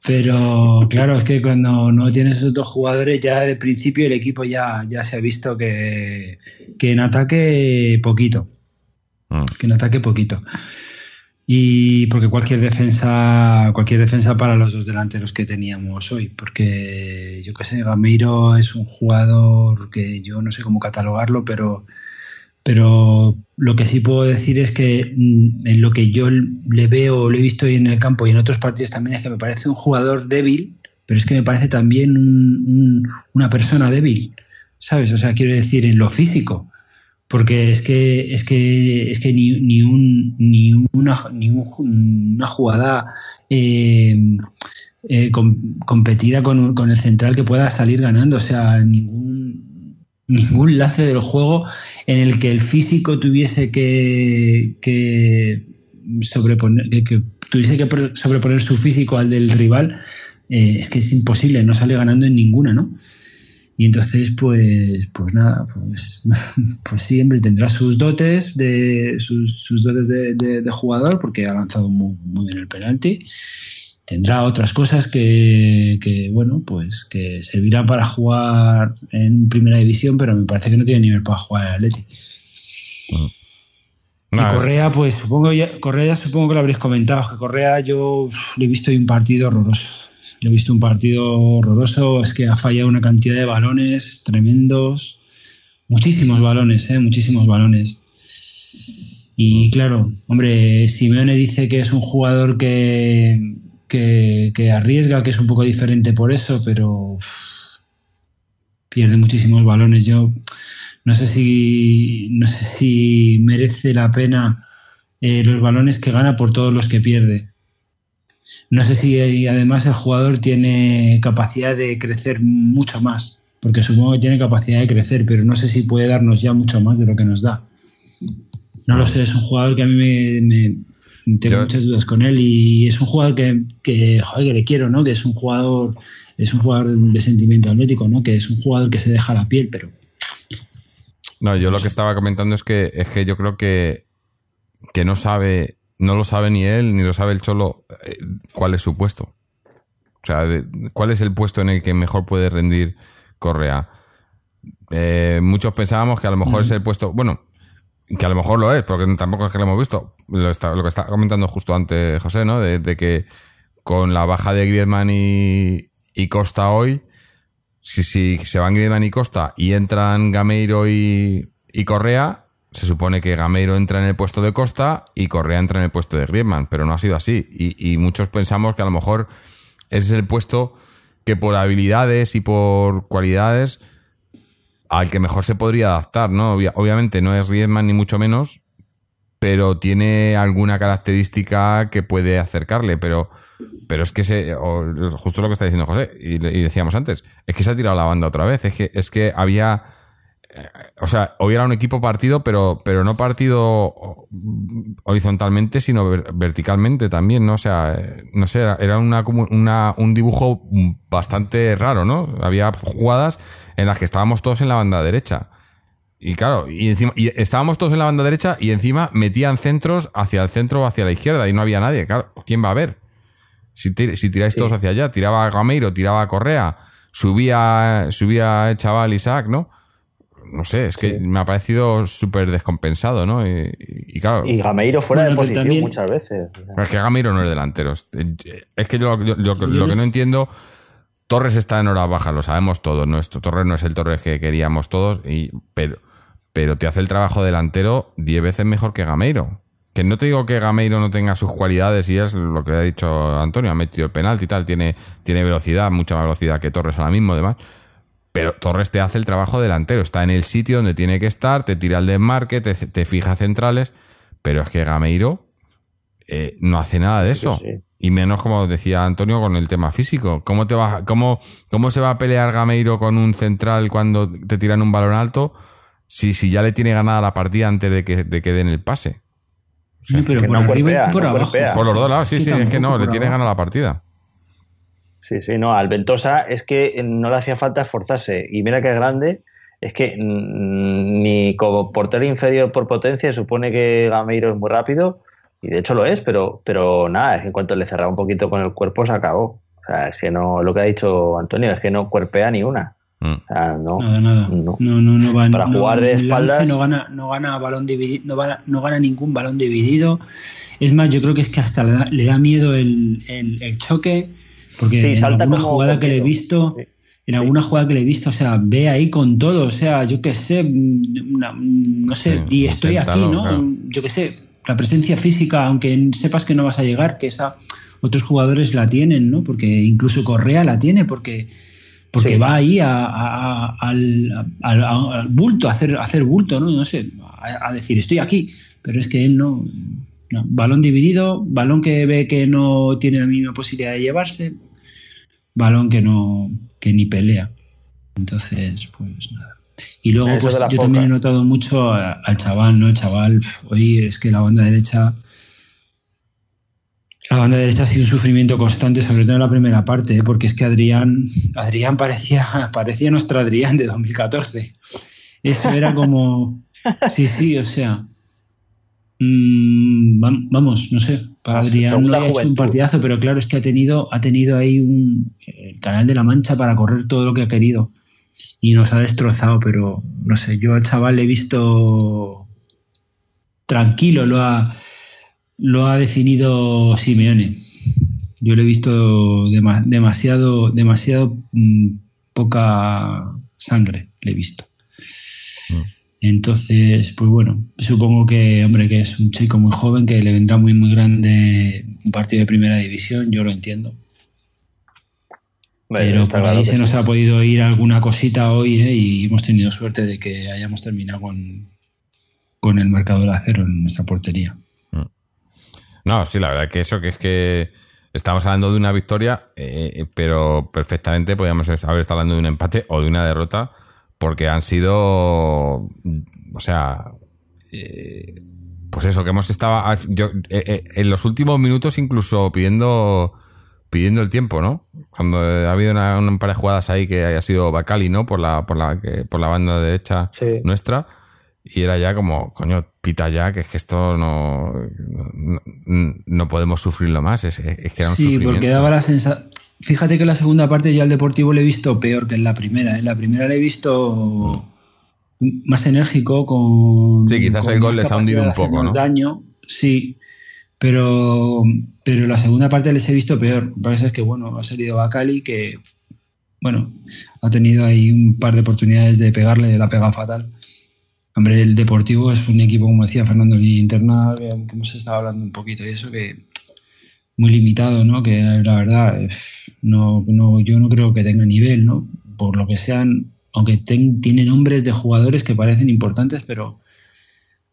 Speaker 3: pero claro, es que cuando no tienes esos dos jugadores, ya de principio el equipo ya, ya se ha visto que, que en ataque poquito. Mm. Que en ataque poquito. Y porque cualquier defensa, cualquier defensa para los dos delanteros que teníamos hoy, porque yo que sé, Gameiro es un jugador que yo no sé cómo catalogarlo, pero pero lo que sí puedo decir es que mm, en lo que yo le veo, lo he visto hoy en el campo y en otros partidos también, es que me parece un jugador débil, pero es que me parece también una persona débil, ¿sabes? O sea, quiero decir, en lo físico. Porque es que, es que, es que ni, ni, un, ni, una, ni una jugada eh, eh, competida con, con el central que pueda salir ganando. O sea, ningún, ningún lance del juego en el que el físico tuviese que, que sobreponer, que, tuviese que sobreponer su físico al del rival, eh, es que es imposible, no sale ganando en ninguna, ¿no? Y entonces, pues, pues nada, pues, pues siempre tendrá sus dotes de sus, dotes de, jugador, porque ha lanzado muy, muy bien el penalti tendrá otras cosas que, bueno, pues que servirán para jugar en primera división, pero me parece que no tiene nivel para jugar al Atleti. Mm. y Correa, pues supongo ya, Correa supongo que lo habréis comentado, que Correa yo le he visto un partido horroroso. Le he visto un partido horroroso, es que ha fallado una cantidad de balones tremendos, muchísimos balones, ¿eh? muchísimos balones. Y claro, hombre, Simeone dice que es un jugador que, que, arriesga, que es un poco diferente por eso, pero pierde muchísimos balones. Yo no sé si, no sé si merece la pena eh, los balones que gana por todos los que pierde. No sé si además el jugador tiene capacidad de crecer mucho más, porque supongo que tiene capacidad de crecer, pero no sé si puede darnos ya mucho más de lo que nos da. No lo sé, es un jugador que a mí me, tengo muchas dudas con él y es un jugador que, que, joder, le quiero, ¿no? Que es un jugador, es un jugador de sentimiento atlético, ¿no? Que es un jugador que se deja la piel, pero.
Speaker 1: No, yo lo que estaba comentando es que es que yo creo que, que no sabe, no lo sabe ni él, ni lo sabe el Cholo, eh, cuál es su puesto. O sea, cuál es el puesto en el que mejor puede rendir Correa. Eh, muchos pensábamos que a lo mejor es el puesto. Bueno, que a lo mejor lo es, porque tampoco es que lo hemos visto. Lo, que está comentando justo antes José, ¿no? De, que con la baja de Griezmann y, Costa hoy, si, si, se van Griezmann y Costa y entran Gameiro y, Correa, se supone que Gameiro entra en el puesto de Costa y Correa entra en el puesto de Griezmann, pero no ha sido así. Y, y muchos pensamos que a lo mejor ese es el puesto que por habilidades y por cualidades al que mejor se podría adaptar, ¿no? obviamente no es Riedman ni mucho menos, pero tiene alguna característica que puede acercarle, pero, pero es que se, justo lo que está diciendo José, y, decíamos antes, es que se ha tirado la banda otra vez, es que, es que había, o sea, hoy era un equipo partido, pero, pero no partido horizontalmente, sino verticalmente también, ¿no? O sea, no sé, era una, una, un dibujo bastante raro, ¿no? Había jugadas en las que estábamos todos en la banda derecha. Y claro, y encima y estábamos todos en la banda derecha y encima metían centros hacia el centro o hacia la izquierda y no había nadie. Claro, ¿quién va a ver? Si, si tiráis todos hacia allá, tiraba a Gameiro, tiraba a Correa, subía, subía el chaval Isaac, ¿no? No sé, es que me ha parecido súper descompensado, ¿no? Y, claro.
Speaker 2: Y Gameiro fuera de posición muchas veces.
Speaker 1: es que Gameiro no es delantero. Es que yo, lo que no entiendo. Torres está en hora baja, lo sabemos todos. Nuestro Torres no es el Torres que queríamos todos, y, pero, pero te hace el trabajo delantero 10 veces mejor que Gameiro. Que no te digo que Gameiro no tenga sus cualidades y es lo que ha dicho Antonio, ha metido el penalti y tal, tiene, tiene velocidad, mucha más velocidad que Torres ahora mismo, además. Pero Torres te hace el trabajo delantero, está en el sitio donde tiene que estar, te tira el desmarque, te, te fija centrales, pero es que Gameiro eh, no hace nada de eso. Y menos, como decía Antonio, con el tema físico. ¿Cómo, te va, cómo, ¿Cómo se va a pelear Gameiro con un central cuando te tiran un balón alto si, si ya le tiene ganada la partida antes de que, de que den el pase?
Speaker 3: pero por arriba por abajo.
Speaker 1: Por los dos lados, sí, sí, es que no, le tiene ganada la partida.
Speaker 2: Sí, sí, no, al Ventosa es que no le hacía falta esforzarse. Y mira que es grande, es que ni como portero inferior por potencia supone que Gameiro es muy rápido, y de hecho lo es, pero, pero nada, es que en cuanto le cerraba un poquito con el cuerpo se acabó. O sea, es que no, lo que ha dicho Antonio, es que no cuerpea ni una.
Speaker 3: Mm. O sea, no, nada, nada. No, no, no, va,
Speaker 2: Para jugar de espaldas.
Speaker 3: No gana, no gana balón dividido, no, gana, no gana ningún balón dividido. Es más, yo creo que es que hasta le da, le da miedo el, el, el choque porque en alguna jugada que le he visto, en alguna jugada que le he visto, o sea, ve ahí con todo, o sea, yo qué sé, no sé, y estoy aquí, ¿no? Yo qué sé, la presencia física, aunque sepas que no vas a llegar, que esa otros jugadores la tienen, ¿no? Porque incluso Correa la tiene, porque porque va ahí al, bulto, a hacer, hacer bulto, ¿no? No sé, a, decir, estoy aquí, pero es que él no, balón dividido, balón que ve que no tiene la misma posibilidad de llevarse, balón que no que ni pelea. Entonces, pues nada. Y luego, pues yo también he notado mucho al chaval, ¿no? El chaval, hoy es que la banda derecha. La banda derecha ha sido un sufrimiento constante, sobre todo en la primera parte, ¿eh? porque es que Adrián, Adrián parecía, parecía nuestro Adrián de 2014. Eso era como. Sí, sí, o sea. Mm, vamos, no sé, para Adrián no ha hecho un partidazo, pero claro, es que ha tenido, ha tenido ahí un el canal de la Mancha para correr todo lo que ha querido y nos ha destrozado, pero no sé, yo al chaval le he visto tranquilo, lo ha, lo ha definido Simeone. Yo le he visto demasiado, demasiado mm, poca sangre, le he visto. Entonces, pues bueno, supongo que, hombre, que es un chico muy joven, que le vendrá muy, muy grande un partido de primera división, yo lo entiendo. Pero por ahí se nos ha podido ir alguna cosita hoy ¿eh? y hemos tenido suerte de que hayamos terminado con, con el marcador del acero en nuestra portería. Mm.
Speaker 1: No, sí, la verdad que eso, que es que estamos hablando de una victoria, eh, pero perfectamente podríamos haber estado hablando de un empate o de una derrota porque han sido, o sea, eh, pues eso, que hemos estado, yo, eh, eh, en los últimos minutos incluso pidiendo pidiendo el tiempo, ¿no? Cuando ha habido una, un par de jugadas ahí que haya sido Bacali, ¿no? Por la, por la, que, por la banda derecha nuestra. Y era ya como, coño, pita ya, que es que esto no, no, podemos sufrirlo más. Es, es que era un
Speaker 3: sí, porque daba la sensación Fíjate que la segunda parte ya al Deportivo le he visto peor que en la primera. En ¿eh? la primera le he visto más enérgico con.
Speaker 1: Sí, quizás el gol les ha hundido un poco, ¿no?
Speaker 3: daño, sí. Pero, pero la segunda parte les he visto peor. Lo que pasa es que, bueno, ha salido Bacali que, bueno, ha tenido ahí un par de oportunidades de pegarle, la pega fatal. Hombre, el Deportivo es un equipo, como decía Fernando, en interna, que hemos estado hablando un poquito y eso, que muy limitado, ¿no? Que la verdad, no, no, yo no creo que tenga nivel, ¿no? Por lo que sean, aunque tiene nombres de jugadores que parecen importantes, pero,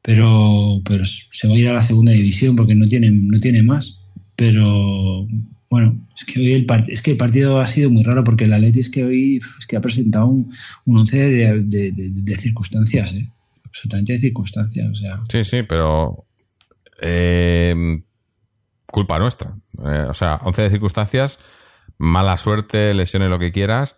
Speaker 3: pero, pero se va a ir a la segunda división porque no tiene, no tiene más. Pero bueno, es que hoy el, es que el partido ha sido muy raro porque el Atleti es que hoy es que ha presentado un, un once de, de, circunstancias, ¿eh? absolutamente de circunstancias. O sea.
Speaker 1: Sí, sí, pero eh, culpa nuestra. Eh, o sea, 11 de circunstancias, mala suerte, lesiones, lo que quieras,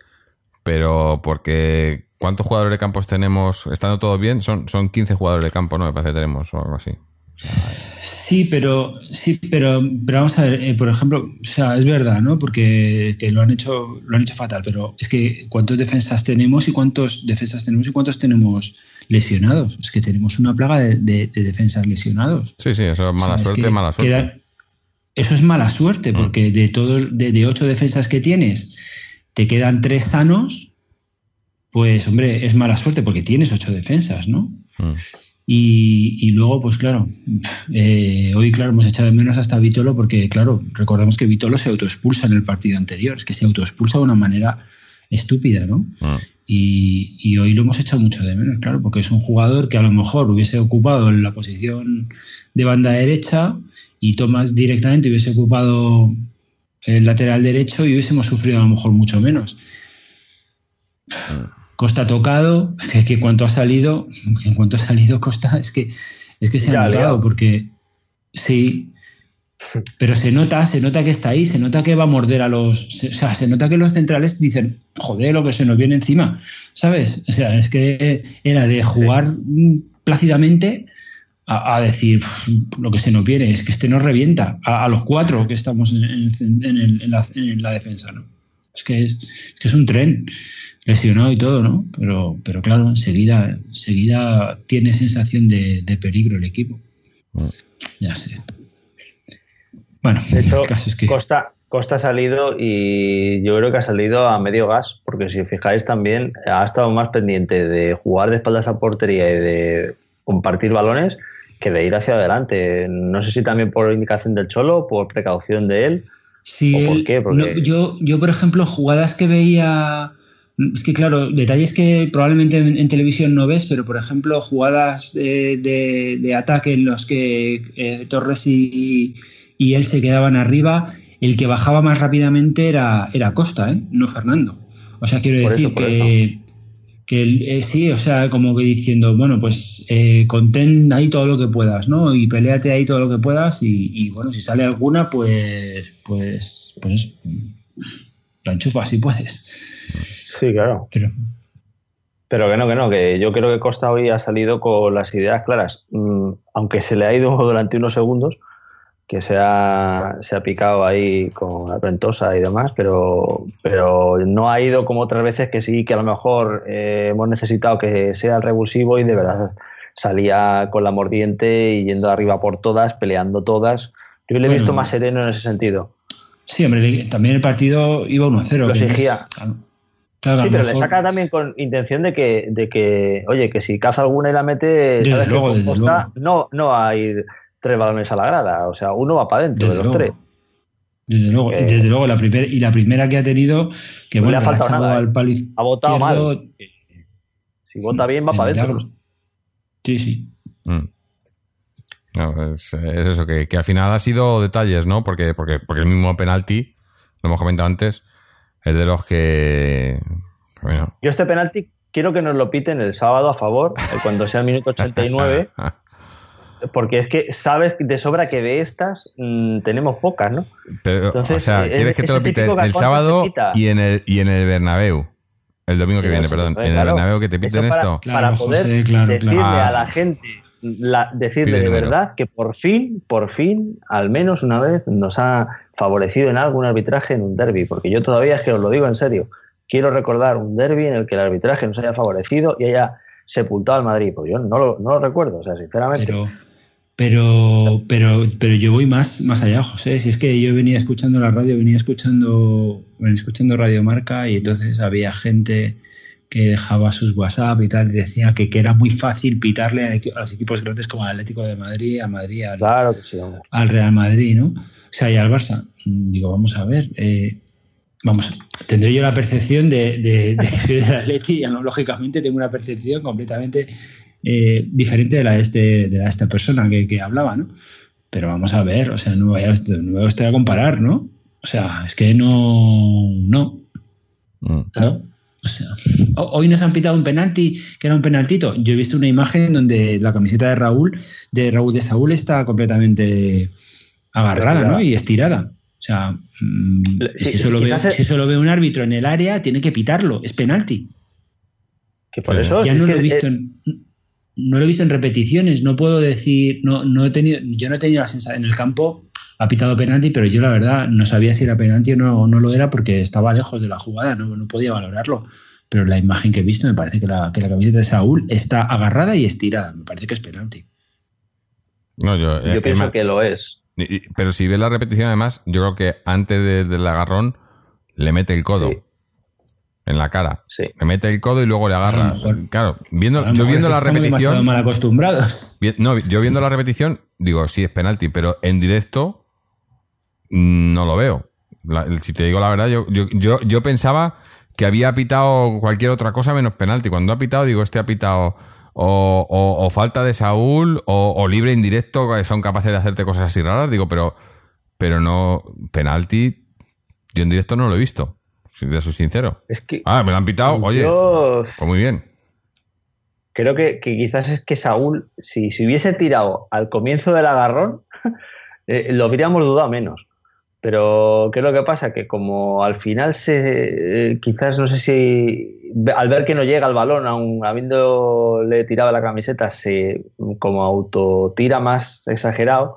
Speaker 1: pero porque ¿cuántos jugadores de campos tenemos? Estando todo bien, son, son 15 jugadores de campo, ¿no? Me parece que tenemos o algo así.
Speaker 3: sí, Sí, pero sí, pero, pero vamos a ver, eh, por ejemplo, o sea, es verdad, ¿no? Porque lo han hecho, lo han hecho fatal, pero es que cuántos defensas tenemos y cuántos defensas tenemos y cuántos tenemos lesionados. Es que tenemos una plaga de, defensas lesionados.
Speaker 1: Sí, sí, eso es mala suerte, mala suerte.
Speaker 3: Eso es mala suerte, mm. porque de todos, de, ocho defensas que tienes, te quedan tres sanos, pues hombre, es mala suerte porque tienes ocho defensas, ¿no? Mm. Y, luego, pues claro, eh, hoy, claro, hemos echado de menos hasta Vitolo porque, claro, recordemos que Vitolo se autoexpulsa en el partido anterior. Es que se autoexpulsa de una manera estúpida, ¿no? Ah. Y, hoy lo hemos echado mucho de menos, claro, porque es un jugador que a lo mejor hubiese ocupado en la posición de banda derecha y Tomás directamente hubiese ocupado el lateral derecho y hubiésemos sufrido a lo mejor mucho menos. Costa tocado, que, que cuanto ha salido, en cuanto ha salido Costa, es que, es que se ha notado, porque sí, pero se nota, se nota que está ahí, se nota que va a morder a los. o sea, se nota que los centrales dicen, joder, lo que se nos viene encima, ¿sabes? O sea, es que era de jugar plácidamente a, decir lo que se nos viene, es que este nos revienta a, los cuatro que estamos en, la, defensa, ¿no? Es que es, que es un tren lesionado y todo, ¿no? Pero, pero claro, enseguida, enseguida tiene sensación de, peligro el equipo. Ya sé.
Speaker 2: Bueno, de hecho, Costa, Costa ha salido y yo creo que ha salido a medio gas, porque si os fijáis también ha estado más pendiente de jugar de espaldas a portería y de compartir balones que de ir hacia adelante. No sé si también por indicación del Cholo, por precaución de él.
Speaker 3: Sí, por qué, yo, yo, por ejemplo, jugadas que veía es que, claro, detalles que probablemente en, televisión no ves, pero por ejemplo, jugadas eh, de, ataque en los que eh, Torres y, él se quedaban arriba, el que bajaba más rápidamente era, era Costa, ¿eh? no Fernando. O sea, quiero decir que, que sí, o sea, como que diciendo, bueno, pues contén ahí todo lo que puedas, ¿no? Y peleate ahí todo lo que puedas y, bueno, si sale alguna, pues, pues, pues la enchufas si puedes.
Speaker 2: Sí, claro. Pero... que no, que no, que yo creo que Costa hoy ha salido con las ideas claras, mm, aunque se le ha ido durante unos segundos, que se ha, se ha picado ahí con la ventosa y demás, pero, pero no ha ido como otras veces que sí, que a lo mejor eh, hemos necesitado que sea el revulsivo y de verdad salía con la mordiente y yendo arriba por todas, peleando todas. Yo le he visto más sereno en ese sentido.
Speaker 3: Sí, hombre, también el partido iba 1-0.
Speaker 2: Lo exigía sí, pero le saca también con intención de que, de que, oye, que si caza alguna y la mete, ¿sabes luego, no, no hay tres balones a la grada, o sea, uno va para adentro de los tres.
Speaker 3: Desde luego, y desde luego la primera y la primera que ha tenido, que bueno, le ha, echado al palo
Speaker 2: Ha votado mal. Si vota bien, va para adentro.
Speaker 3: Sí, sí. Mm.
Speaker 1: es, eso, que, que, al final ha sido detalles, ¿no? Porque, porque, porque el mismo penalti, lo hemos comentado antes, es de los que.
Speaker 2: Yo este penalti quiero que nos lo piten el sábado a favor, eh, cuando sea el minuto 89. Porque es que sabes de sobra que de estas mm, tenemos pocas, ¿no?
Speaker 1: o sea, eh, quieres que te lo piten el sábado y en el, y en el Bernabéu. El domingo que viene, perdón. En el Bernabéu que te piten esto.
Speaker 2: Para, poder decirle a la gente, decirle de verdad que por fin, por fin, al menos una vez nos ha favorecido en algún arbitraje en un derby, porque yo todavía es que os lo digo en serio, quiero recordar un derby en el que el arbitraje nos haya favorecido y haya sepultado al Madrid, pues yo no lo, no lo recuerdo, o sea, sinceramente.
Speaker 3: Pero, pero, pero, pero yo voy más, más allá, José. Si es que yo venía escuchando la radio, venía escuchando, venía escuchando Radio Marca y entonces había gente que dejaba sus WhatsApp y tal, y decía que, que era muy fácil pitarle a, los equipos grandes como el Atlético de Madrid, a Madrid, al, al Real Madrid, ¿no? O sea, y al Barça. Digo, vamos a ver, eh, vamos, tendré yo la percepción de, de, de, del Atleti y lógicamente tengo una percepción completamente eh, diferente de la de, este, de la esta persona que, que, hablaba, ¿no? Pero vamos a ver, o sea, no voy a, no a comparar, ¿no? O sea, es que no, no. Mm. O sea, hoy nos han pitado un penalti, que era un penaltito. Yo he visto una imagen donde la camiseta de Raúl, de Raúl de Saúl, está completamente agarrada, ¿no? Y estirada. O sea, mm, si, eso lo ve, un árbitro en el área, tiene que pitarlo. Es penalti.
Speaker 2: Que por eso
Speaker 3: ya no lo he visto no lo he visto en repeticiones, no puedo decir, no, no he tenido, yo no he tenido la sensación en el campo, ha pitado penalti, pero yo la verdad no sabía si era penalti o no, no lo era porque estaba lejos de la jugada, no, no podía valorarlo. Pero la imagen que he visto me parece que la, que la camiseta de Saúl está agarrada y estirada, me parece que es penalti.
Speaker 1: No, yo,
Speaker 2: Yo
Speaker 1: eh,
Speaker 2: pienso
Speaker 1: ima-
Speaker 2: que lo es.
Speaker 1: y- y- Pero si ves la repetición, además, yo creo que antes de- del agarrón le mete el codo
Speaker 2: Sí.
Speaker 1: En la cara.
Speaker 2: Sí.
Speaker 1: Le mete el codo y luego le agarra.
Speaker 3: mejor-
Speaker 1: Claro, viendo, yo viendo la repetición.
Speaker 3: mal acostumbrados.
Speaker 1: vi- No, yo viendo la repetición, digo, sí, es penalti, pero en directo mm, no lo veo. La- si te digo la verdad, yo, yo, yo, yo pensaba que había pitado cualquier otra cosa menos penalti. Cuando ha pitado, digo, este ha pitado o, o- o falta de Saúl o, o libre indirecto, que son capaces de hacerte cosas así raras. Digo, pero, pero no, penalti, yo en directo no lo he visto. Si te soy sincero.
Speaker 2: Es que
Speaker 1: Ah, me lo han pitado, oye, pues muy bien.
Speaker 2: creo que, que quizás es que Saúl, si se hubiese tirado al comienzo del agarrón, eh, lo habríamos dudado menos. Pero ¿qué es lo que pasa? Que como al final se eh, quizás no sé si al ver que no llega el balón, aun habiéndole tirado la camiseta, se como autotira más exagerado,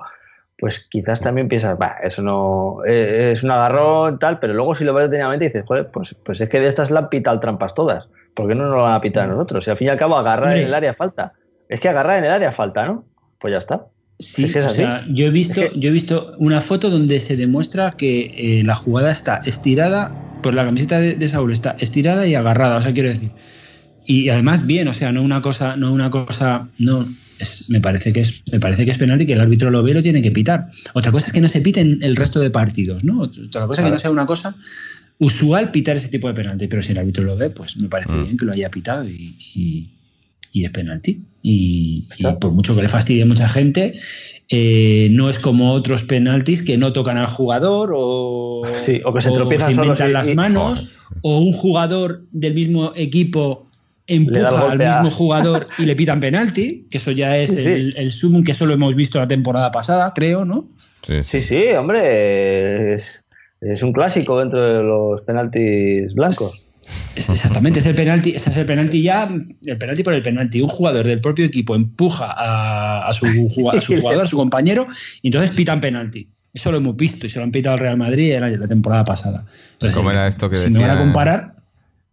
Speaker 2: pues quizás también piensas, va, eso no eh, es un agarrón tal, pero luego si lo ves detenidamente dices, joder, pues, pues es que de estas la han pitado trampas todas. ¿Por qué no nos lo van a pitar a nosotros? Si al fin y al cabo agarrar en el área falta. Es que agarrar en el área falta, ¿no? Pues ya está.
Speaker 3: Sí,
Speaker 2: Es que es
Speaker 3: o
Speaker 2: así.
Speaker 3: sea, yo he visto,
Speaker 2: Es que-
Speaker 3: yo he visto una foto donde se demuestra que eh, la jugada está estirada, por la camiseta de, de Saúl está estirada y agarrada, o sea, quiero decir. Y además bien, o sea, no una cosa, no una cosa, no, es- me parece que es, me parece que es penalti que el árbitro lo ve y lo tiene que pitar. Otra cosa es que no se piten el resto de partidos, ¿no? Otra cosa es que no sea una cosa usual pitar ese tipo de penalti, pero si el árbitro lo ve, pues me parece
Speaker 1: Mm.
Speaker 3: bien que lo haya pitado y, y- y es penalti. Y, por mucho que le fastidie a mucha gente, eh, no es como otros penaltis que no tocan al jugador o,
Speaker 2: Sí, o que se tropiezan
Speaker 3: se inventan las
Speaker 2: y-
Speaker 3: manos o un jugador del mismo equipo empuja al mismo jugador y le pitan penalti, que eso ya es
Speaker 2: Sí, sí.
Speaker 3: el, el sumum que solo hemos visto la temporada pasada, creo, ¿no?
Speaker 1: Sí,
Speaker 2: Sí, sí, hombre, es, es un clásico dentro de los penaltis blancos.
Speaker 3: Es- Exactamente, es el penalti, es el penalti ya, el penalti por el penalti. Un jugador del propio equipo empuja a, a su, a su jugador, a su compañero, y entonces pitan penalti. Eso lo hemos visto y se lo han pitado al Real Madrid en la, la temporada pasada. Entonces,
Speaker 1: ¿Cómo era esto que
Speaker 3: si me van a
Speaker 1: decía-
Speaker 3: comparar,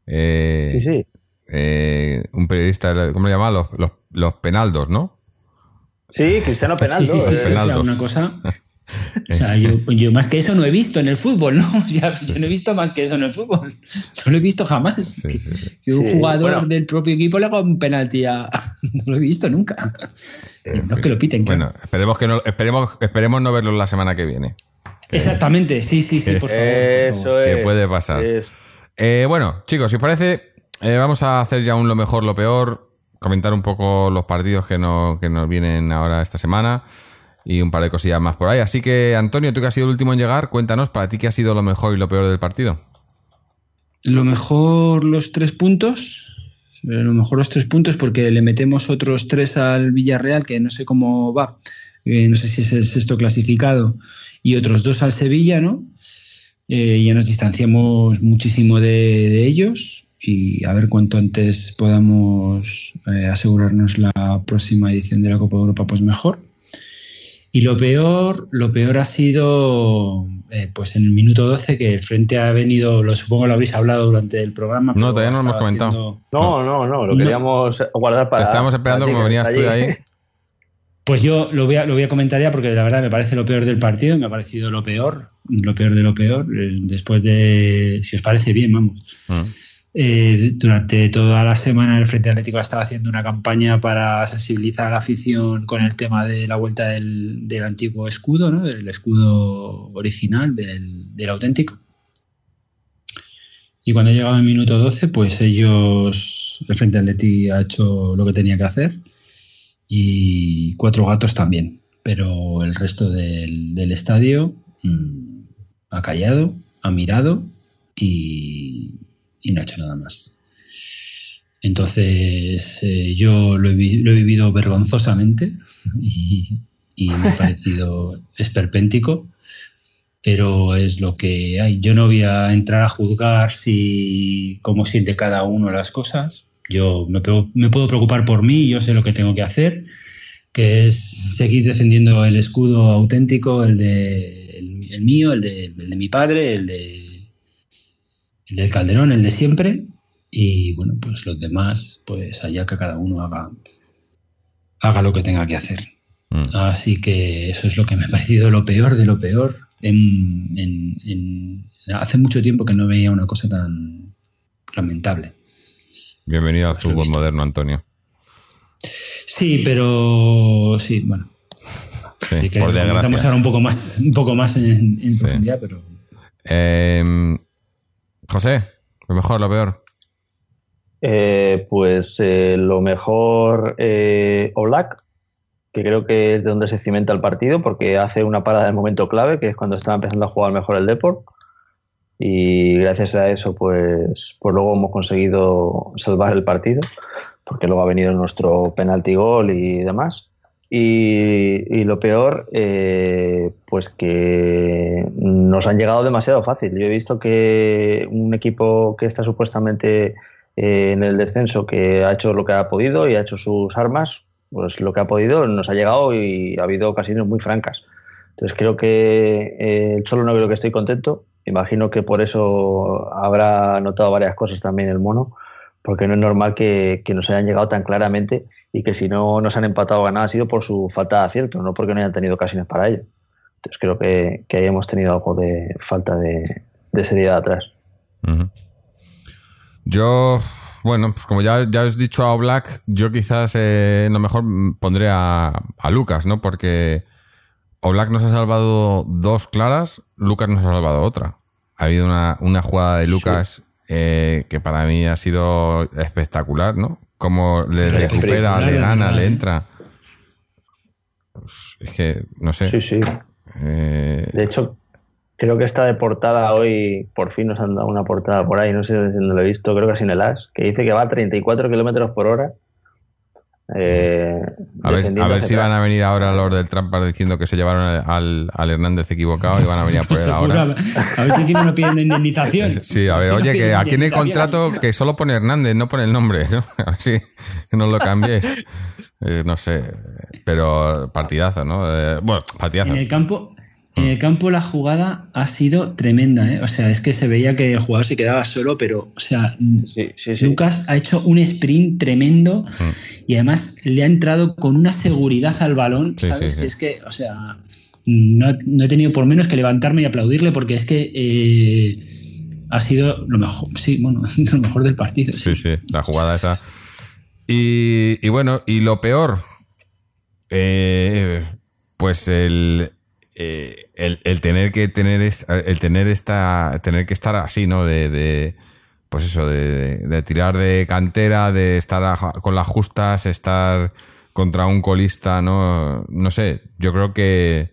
Speaker 1: Eh,
Speaker 2: Sí, sí.
Speaker 1: Eh, un periodista, ¿cómo le llama? Los, los, los penaldos, ¿no?
Speaker 2: Sí, Cristiano Penaldo.
Speaker 3: sí, sí, sí,
Speaker 2: eh,
Speaker 3: sí, o sea, una cosa. O sea, yo, yo más que eso no he visto en el fútbol, ¿no? Yo no he visto más que eso en el fútbol. No lo he visto jamás.
Speaker 1: Sí, sí, sí.
Speaker 3: Que un
Speaker 2: Sí,
Speaker 3: jugador
Speaker 2: bueno.
Speaker 3: del propio equipo le haga un penalti a. No lo he visto nunca. no es que lo piten. claro.
Speaker 1: Bueno, esperemos que no, esperemos, esperemos no verlo la semana que viene. Que-
Speaker 3: Exactamente, sí, sí, sí, por favor. por
Speaker 2: Eso
Speaker 3: favor.
Speaker 2: es.
Speaker 1: Que puede pasar.
Speaker 2: es-
Speaker 1: Eh, bueno, chicos, si os parece, eh, vamos a hacer ya un lo mejor, lo peor, comentar un poco los partidos que, no, que nos vienen ahora esta semana y un par de cosillas más por ahí. Así que, Antonio, tú que has sido el último en llegar, cuéntanos para ti qué ha sido lo mejor y lo peor del partido.
Speaker 3: Lo mejor los tres puntos. Eh, Lo mejor los tres puntos porque le metemos otros tres al Villarreal, que no sé cómo va. Eh, no sé si es el sexto clasificado. Y otros dos al Sevilla, ¿no? Eh, ya nos distanciamos muchísimo de, de ellos y a ver cuánto antes podamos eh, asegurarnos la próxima edición de la Copa de Europa, pues mejor. Y lo peor, lo peor ha sido eh, pues en el minuto 12 que el frente ha venido, lo supongo lo habréis hablado durante el programa.
Speaker 1: No, todavía no lo hemos comentado.
Speaker 3: haciendo-
Speaker 2: No, no, no, lo
Speaker 3: No.
Speaker 2: queríamos guardar para.
Speaker 1: Te estábamos esperando como venías
Speaker 2: está
Speaker 1: tú de
Speaker 2: allí.
Speaker 1: ahí.
Speaker 3: Pues yo lo voy, a, lo voy a comentar ya porque la verdad me parece lo peor del partido, me ha parecido lo peor, lo peor de lo peor. eh, Después de, si os parece bien, vamos.
Speaker 1: Mm.
Speaker 3: Eh, durante toda la semana el Frente Atlético ha estado haciendo una campaña para sensibilizar a la afición con el tema de la vuelta del, del antiguo escudo, ¿no? del escudo original, del, del auténtico. Y cuando ha llegado el minuto 12, pues ellos, el Frente Atlético ha hecho lo que tenía que hacer y cuatro gatos también, pero el resto del, del estadio mm, ha callado, ha mirado y, y no ha hecho nada más. Entonces eh, yo lo he, lo he vivido vergonzosamente y, y me ha parecido esperpéntico, pero es lo que hay. Yo no voy a entrar a juzgar si cómo siente cada uno las cosas, yo me puedo, preocupar por mí, yo sé lo que tengo que hacer, que es seguir defendiendo el escudo auténtico, el de el, mío, el de, el de mi padre, el de el del Calderón, el de siempre, y bueno, pues los demás, pues allá que cada uno haga, haga lo que tenga que hacer. Mm. Así que eso es lo que me ha parecido lo peor de lo peor. hace mucho tiempo que no veía una cosa tan lamentable.
Speaker 1: Bienvenido al fútbol moderno, Antonio.
Speaker 3: Sí, pero sí, bueno. Sí, que por ahora un poco más, un poco más en, profundidad, pero.
Speaker 1: Em, José, lo mejor, lo peor.
Speaker 2: Eh, pues eh, lo mejor eh, Oblak, que creo que es de donde se cimenta el partido, porque hace una parada en el momento clave, que es cuando está empezando a jugar mejor el Deport. Y gracias a eso, pues, pues luego hemos conseguido salvar el partido, porque luego ha venido nuestro penalti gol y demás. Y, lo peor, eh, pues que nos han llegado demasiado fácil. Yo he visto que un equipo que está supuestamente eh, en el descenso, que ha hecho lo que ha podido y ha hecho sus armas, pues lo que ha podido nos ha llegado y ha habido ocasiones muy francas. Entonces creo que eh, el Cholo no creo que estoy contento. Imagino que por eso habrá notado varias cosas también el mono, porque no es normal que, que nos hayan llegado tan claramente y que si no nos han empatado o ganado ha sido por su falta de acierto, no porque no hayan tenido ocasiones para ello. Entonces creo que, que ahí hemos tenido algo de falta de, seriedad atrás.
Speaker 1: Yo, bueno, pues como ya, ya os he dicho a Black, yo quizás eh, lo mejor pondré a, a, Lucas, ¿no? Porque Black nos ha salvado dos claras, Lucas nos ha salvado otra. Ha habido una, una jugada de Lucas eh, que para mí ha sido espectacular, ¿no? Como le recupera, le gana, le entra. Pues, es que, no sé.
Speaker 2: Sí, sí.
Speaker 1: Eh,
Speaker 2: de hecho, creo que está de portada hoy, por fin nos han dado una portada por ahí, no sé si lo he visto, creo que es en el AS, que dice que va a 34 kilómetros por hora. Eh,
Speaker 1: a ver, si van a venir ahora los del Trump diciendo que se llevaron al, al, Hernández equivocado y van a venir a por él ahora.
Speaker 3: A ver si encima no piden indemnización.
Speaker 1: Sí, a ver, oye, que aquí en el contrato que solo pone Hernández, no pone el nombre, ¿no? A ver si no lo cambiéis. Eh, no sé, pero partidazo, ¿no? Eh, bueno, partidazo.
Speaker 3: En el campo, en el campo la jugada ha sido tremenda, ¿eh? O sea, es que se veía que el jugador se quedaba solo, pero, o sea, Lucas ha hecho un sprint tremendo y además le ha entrado con una seguridad al balón, ¿sabes? Que es que, o sea, no, he tenido por menos que levantarme y aplaudirle porque es que eh, ha sido lo mejor, sí, bueno, lo mejor del partido.
Speaker 1: Sí, sí, la jugada esa. Y, bueno, y lo peor, eh, pues el, eh, el, tener que tener el tener esta tener que estar así no de, pues eso de, tirar de cantera de estar con las justas estar contra un colista no no sé yo creo que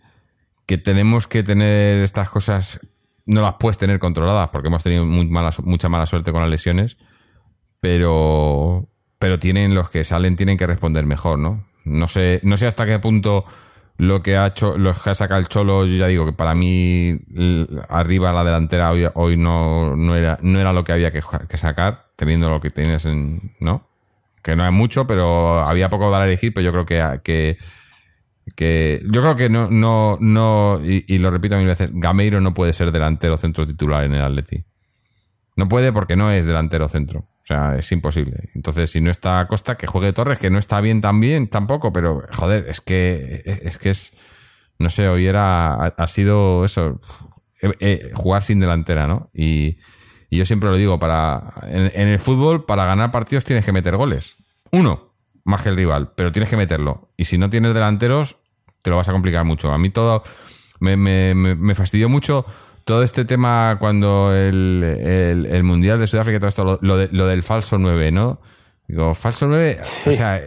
Speaker 1: que tenemos que tener estas cosas no las puedes tener controladas porque hemos tenido mucha mala suerte con las lesiones pero pero tienen los que salen tienen que responder mejor no no sé no sé hasta qué punto lo que ha hecho, lo que ha sacado el Cholo, yo ya digo que para mí arriba la delantera hoy, hoy no, no, era, no era lo que había que, sacar, teniendo lo que tienes en, ¿no? Que no es mucho, pero había poco dar a elegir, pero yo creo que, que, que yo creo que no, no, no, y, y, lo repito mil veces, Gameiro no puede ser delantero centro titular en el Atleti. No puede porque no es delantero centro. O sea, es imposible. Entonces, si no está Costa, que juegue Torres, que no está bien también, tampoco, pero joder, es que es que es. No sé, hoy era. Ha, sido eso. Eh, eh, jugar sin delantera, ¿no? Y, yo siempre lo digo, para. En, el fútbol, para ganar partidos tienes que meter goles. Uno, más que el rival, pero tienes que meterlo. Y si no tienes delanteros, te lo vas a complicar mucho. A mí todo. Me, me, me fastidió mucho todo este tema cuando el, el, Mundial de Sudáfrica, todo esto, lo, lo, del falso 9, ¿no? Digo, falso 9, o sea,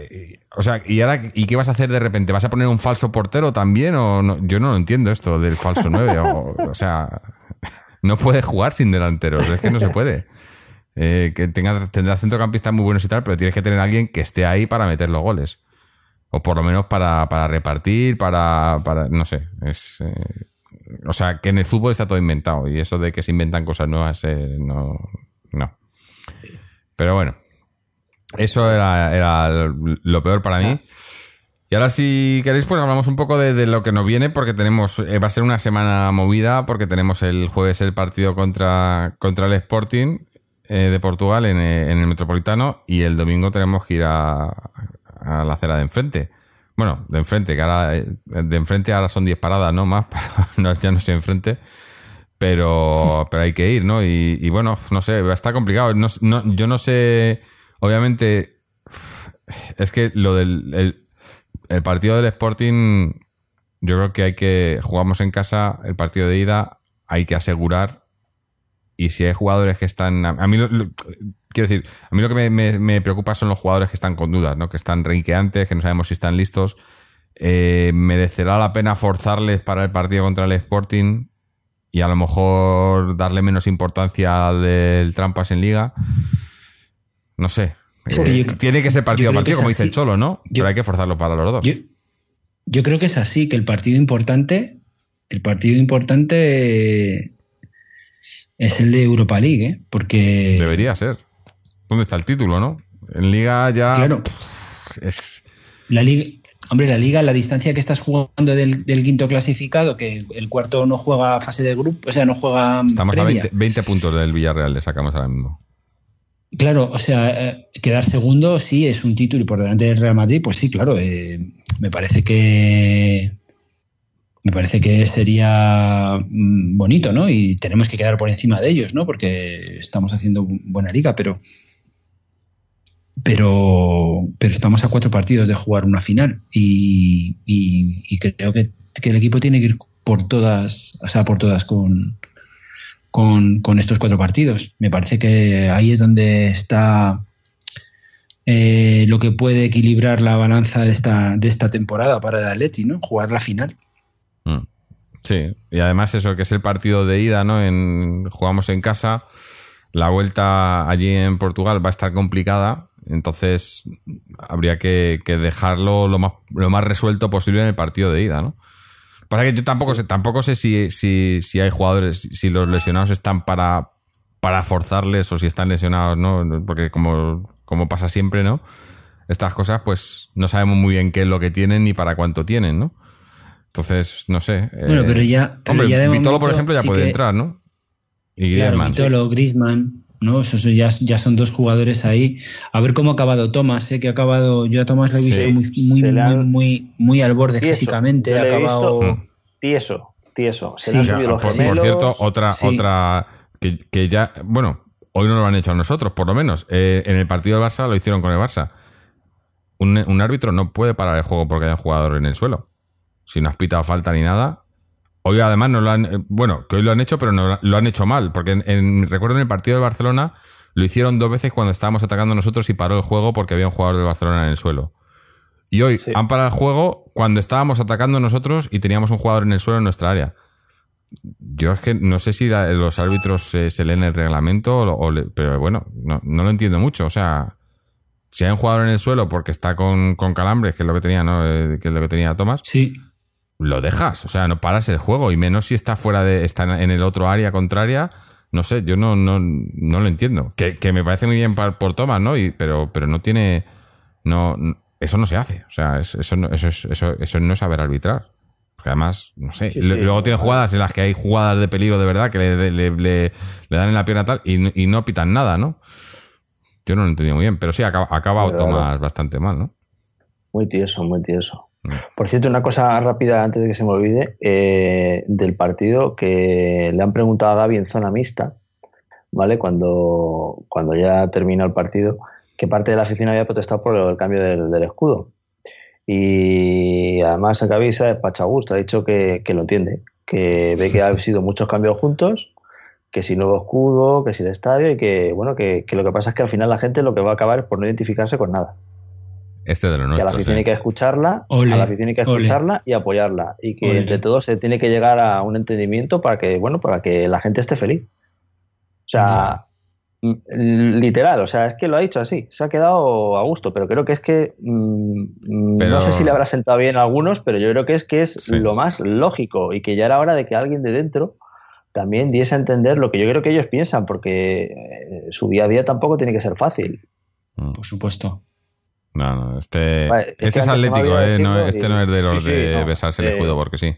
Speaker 1: o sea, ¿y ahora y qué vas a hacer de repente? ¿Vas a poner un falso portero también? o no? Yo no lo entiendo esto del falso 9. o, sea, no puedes jugar sin delanteros, es que no se puede. Eh, que tenga, tendrá centrocampistas muy buenos y tal, pero tienes que tener a alguien que esté ahí para meter los goles. O por lo menos para, para repartir, para, para. No sé. Es. Eh, o sea, que en el fútbol está todo inventado y eso de que se inventan cosas nuevas, eh, no, no. Pero bueno. Eso era, lo peor para mí. Y ahora si queréis, pues hablamos un poco de, lo que nos viene, porque tenemos, eh, va a ser una semana movida, porque tenemos el jueves el partido contra, contra el Sporting eh, de Portugal en, eh, en, el Metropolitano y el domingo tenemos que ir a, a la acera de enfrente. Bueno, de enfrente, que ahora de enfrente ahora son 10 paradas, ¿no? Más, no, ya no sé enfrente. Pero, pero hay que ir, ¿no? Y, bueno, no sé, está complicado. No, yo no sé, obviamente, es que lo del el, partido del Sporting, yo creo que hay que, jugamos en casa, el partido de ida, hay que asegurar. Y si hay jugadores que están, a, mí, quiero decir, a mí lo que me, preocupa son los jugadores que están con dudas, ¿no? Que están reinqueantes, que no sabemos si están listos. Eh, ¿Merecerá la pena forzarles para el partido contra el Sporting? y a lo mejor darle menos importancia al del Trampas en Liga. No sé. Eh, tiene que ser partido a partido, como dice el Cholo, ¿no? Pero hay que forzarlo para los dos.
Speaker 3: Yo, creo que es así, que el partido importante, el partido importante es el de Europa League, ¿eh? Porque.
Speaker 1: Debería ser. ¿Dónde está el título, no? En Liga ya.
Speaker 3: Claro. Es... La Liga. Hombre, la liga, la distancia que estás jugando del, quinto clasificado, que el cuarto no juega fase de grupo, o sea, no juega.
Speaker 1: Estamos a 20, puntos del Villarreal, le sacamos ahora mismo.
Speaker 3: Claro, o sea, eh, quedar segundo sí es un título y por delante del Real Madrid, pues sí, claro, eh, me parece que me parece que sería mm, bonito, ¿no? Y tenemos que quedar por encima de ellos, ¿no? Porque estamos haciendo buena liga, pero pero, pero estamos a cuatro partidos de jugar una final y, creo que, el equipo tiene que ir por todas, o sea, por todas con, con, estos cuatro partidos. Me parece que ahí es donde está eh, lo que puede equilibrar la balanza de esta, de esta temporada para el Atleti, ¿no? Jugar la final.
Speaker 1: Mm. Sí, y además eso que es el partido de ida, ¿no? En, jugamos en casa. La vuelta allí en Portugal va a estar complicada entonces, habría que, dejarlo lo más, lo más resuelto posible en el partido de ida, ¿no? Pasa que yo tampoco sé, tampoco sé si, si, si hay jugadores, si los lesionados están para, para forzarles o si están lesionados, ¿no? Porque como, como pasa siempre, ¿no? Estas cosas, pues no sabemos muy bien qué es lo que tienen ni para cuánto tienen, ¿no? Entonces, no sé.
Speaker 3: Bueno, pero ya.
Speaker 1: hombre, Vitolo, por ejemplo, ya puede entrar, ¿no?
Speaker 3: Y claro, Vitolo, Griezmann. ¿No? Eso, ya, ya, son dos jugadores ahí. A ver cómo ha acabado Thomas, ¿eh? que ha acabado, yo a Thomas lo he visto muy, muy, muy, muy, al borde físicamente. Ha acabado...
Speaker 2: Tieso, tieso.
Speaker 1: Se por, por, cierto, otra, otra que, ya, bueno, hoy no lo han hecho a nosotros, por lo menos. Eh, en el partido del Barça lo hicieron con el Barça. Un, un, árbitro no puede parar el juego porque haya un jugador en el suelo. Si no has pitado falta ni nada, Hoy además no lo han, eh, bueno, que hoy lo han hecho, pero no lo han hecho mal, porque en, recuerdo en el partido de Barcelona lo hicieron dos veces cuando estábamos atacando nosotros y paró el juego porque había un jugador de Barcelona en el suelo. Y hoy han parado el juego cuando estábamos atacando nosotros y teníamos un jugador en el suelo en nuestra área. Yo es que no sé si los árbitros se, leen el reglamento, o, pero bueno, no, lo entiendo mucho. O sea, si hay un jugador en el suelo porque está con, con calambres, que es lo que tenía, ¿no? Eh, que es lo que tenía Tomás.
Speaker 3: Sí
Speaker 1: lo dejas, o sea, no paras el juego y menos si está fuera de, está en el otro área contraria, no sé, yo no, no, no lo entiendo. Que, que me parece muy bien por, por Thomas, ¿no? Y, pero, pero no tiene, no, eso no se hace, o sea, eso, no, eso, eso, eso no es saber arbitrar. Porque además, no sé, luego tiene jugadas en las que hay jugadas de peligro de verdad que le, le, le, dan en la pierna tal y, y, no pitan nada, ¿no? Yo no lo entendí muy bien, pero sí, acaba, acaba Thomas bastante mal, ¿no?
Speaker 2: Muy tieso, muy tieso. Por cierto, una cosa rápida antes de que se me olvide, eh, del partido que le han preguntado a Gaby en zona mixta, ¿vale? Cuando, cuando ya terminó el partido, que parte de la afición había protestado por el cambio del, escudo. Y además Gaby se despacha gusto, ha dicho que, lo entiende, que ve que ha sido muchos cambios juntos, que si nuevo escudo, que si el estadio, y que bueno, que, que lo que pasa es que al final la gente lo que va a acabar es por no identificarse con nada.
Speaker 1: Este de los nuestros.
Speaker 2: Que a la afición hay que escucharla, a la afición hay que escucharla y apoyarla. Y que entre todos se tiene que llegar a un entendimiento para que, bueno, para que la gente esté feliz. O sea, literal, o sea, es que lo ha dicho así, se ha quedado a gusto, pero creo que es que mm, no sé si le habrá sentado bien a algunos, pero yo creo que es que es lo más lógico y que ya era hora de que alguien de dentro también diese a entender lo que yo creo que ellos piensan, porque eh, su día a día tampoco tiene que ser fácil.
Speaker 3: mm. por supuesto.
Speaker 1: No, no, este, este es atlético, ¿eh? este no es de los de besarse el escudo porque sí.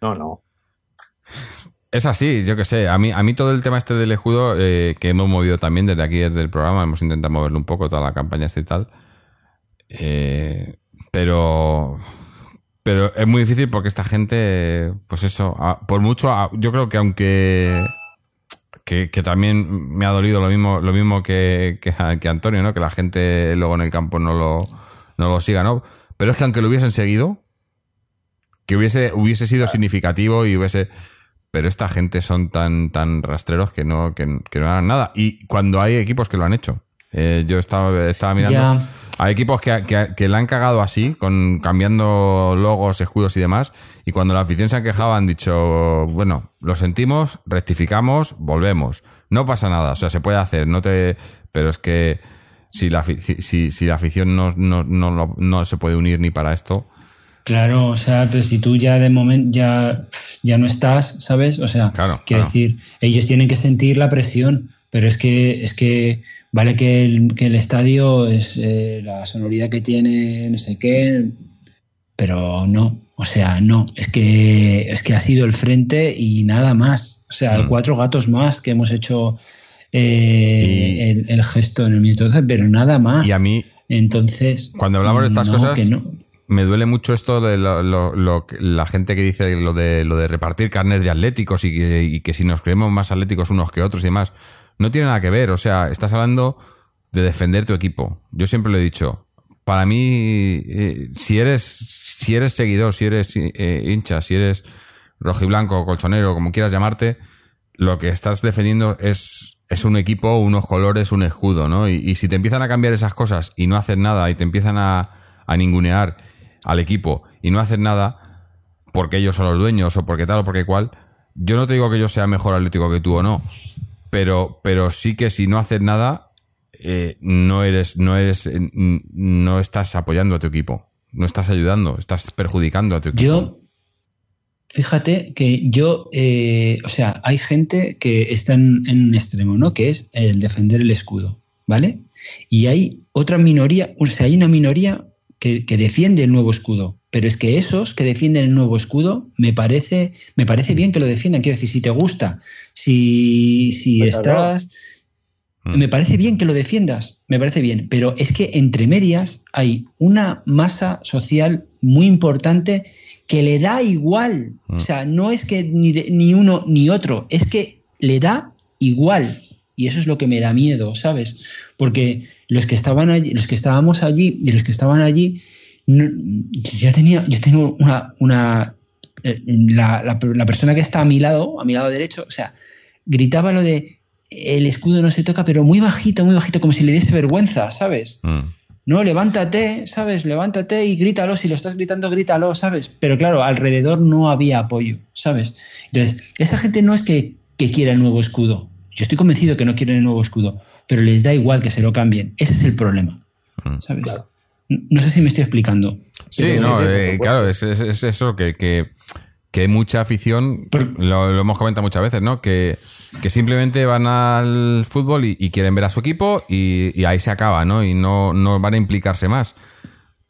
Speaker 2: No, no.
Speaker 1: Es así, yo que sé. A mí, a mí todo el tema este del escudo, eh, que hemos movido también desde aquí, desde el programa, hemos intentado moverlo un poco, toda la campaña este y tal. Eh, pero. Pero es muy difícil porque esta gente, pues eso, por mucho, yo creo que aunque. Que, también me ha dolido lo mismo, lo mismo que, que, Antonio, ¿no? Que la gente luego en el campo no lo, no lo siga, ¿no? Pero es que aunque lo hubiesen seguido, que hubiese, hubiese sido significativo y hubiese pero esta gente son tan, tan rastreros que no, que, no hagan nada. Y cuando hay equipos que lo han hecho. Eh, yo estaba, estaba mirando. Hay equipos que, que, la han cagado así, con cambiando logos, escudos y demás. Y cuando la afición se ha quejado, han dicho, bueno, lo sentimos, rectificamos, volvemos. No pasa nada, o sea, se puede hacer, no te. Pero es que si la, si, si la afición no, no, no, no se puede unir ni para esto,
Speaker 3: Claro, o sea, pero si tú ya de momento ya, ya no estás, ¿sabes? O sea, quiero decir, ellos tienen que sentir la presión, pero es que, es que vale que el, que el estadio es eh, la sonoridad que tiene, no sé qué, pero no, o sea, no, es que, es que ha sido el frente y nada más. O sea, mm. cuatro gatos más que hemos hecho eh, el, gesto en el minuto 12, pero nada más.
Speaker 1: Y a mí,
Speaker 3: entonces,
Speaker 1: cuando hablamos de estas cosas, me duele mucho esto de lo, la gente que dice lo de, lo de repartir carnes de atléticos y que, si nos creemos más atléticos unos que otros y demás. No tiene nada que ver. O sea, estás hablando de defender tu equipo. Yo siempre lo he dicho. Para mí, eh, si eres si eres seguidor, si eres eh, hincha, si eres rojiblanco, colchonero, como quieras llamarte, lo que estás defendiendo es, es un equipo, unos colores, un escudo, ¿no? Y, si te empiezan a cambiar esas cosas y no haces nada y te empiezan a, ningunear al equipo y no hacer nada porque ellos son los dueños o porque tal o porque cual, yo no te digo que yo sea mejor atlético que tú o no, pero, pero sí que si no haces nada, eh, no eres, no eres, eh, no estás apoyando a tu equipo, no estás ayudando, estás perjudicando a tu equipo.
Speaker 3: Yo, fíjate que yo, eh, o sea, hay gente que está en, en, un extremo, ¿no? Que es el defender el escudo, ¿vale? Y hay otra minoría, o sea, hay una minoría que, defiende el nuevo escudo. Pero es que esos que defienden el nuevo escudo, me parece, me parece bien que lo defiendan. Quiero decir, si te gusta, si, si pues estás. Mm. Me parece bien que lo defiendas, me parece bien, pero es que entre medias hay una masa social muy importante que le da igual. O mm. sea, no es que ni, ni uno ni otro, es que le da igual. Y eso es lo que me da miedo, ¿sabes? Porque los que estaban allí, los que estábamos allí y los que estaban allí, yo tenía, yo tengo una, una eh, la, la, persona que está a mi lado, a mi lado derecho, o sea, gritaba lo de el escudo no se toca, pero muy bajito, muy bajito, como si le diese vergüenza, ¿sabes? Mm. No, levántate, ¿sabes? Levántate y grítalo. Si lo estás gritando, grítalo, ¿sabes? Pero claro, alrededor no había apoyo, ¿sabes? Entonces, esa gente no es que, que quiera el nuevo escudo. Yo estoy convencido que no quieren el nuevo escudo pero les da igual que se lo cambien. Ese es el problema. Mm. ¿Sabes? No sé si me estoy explicando.
Speaker 1: Sí, no, eh, claro, es, eso que, que, hay mucha afición, lo, hemos comentado muchas veces, ¿no? Que, simplemente van al fútbol y, quieren ver a su equipo y, ahí se acaba, ¿no? Y no, no van a implicarse más.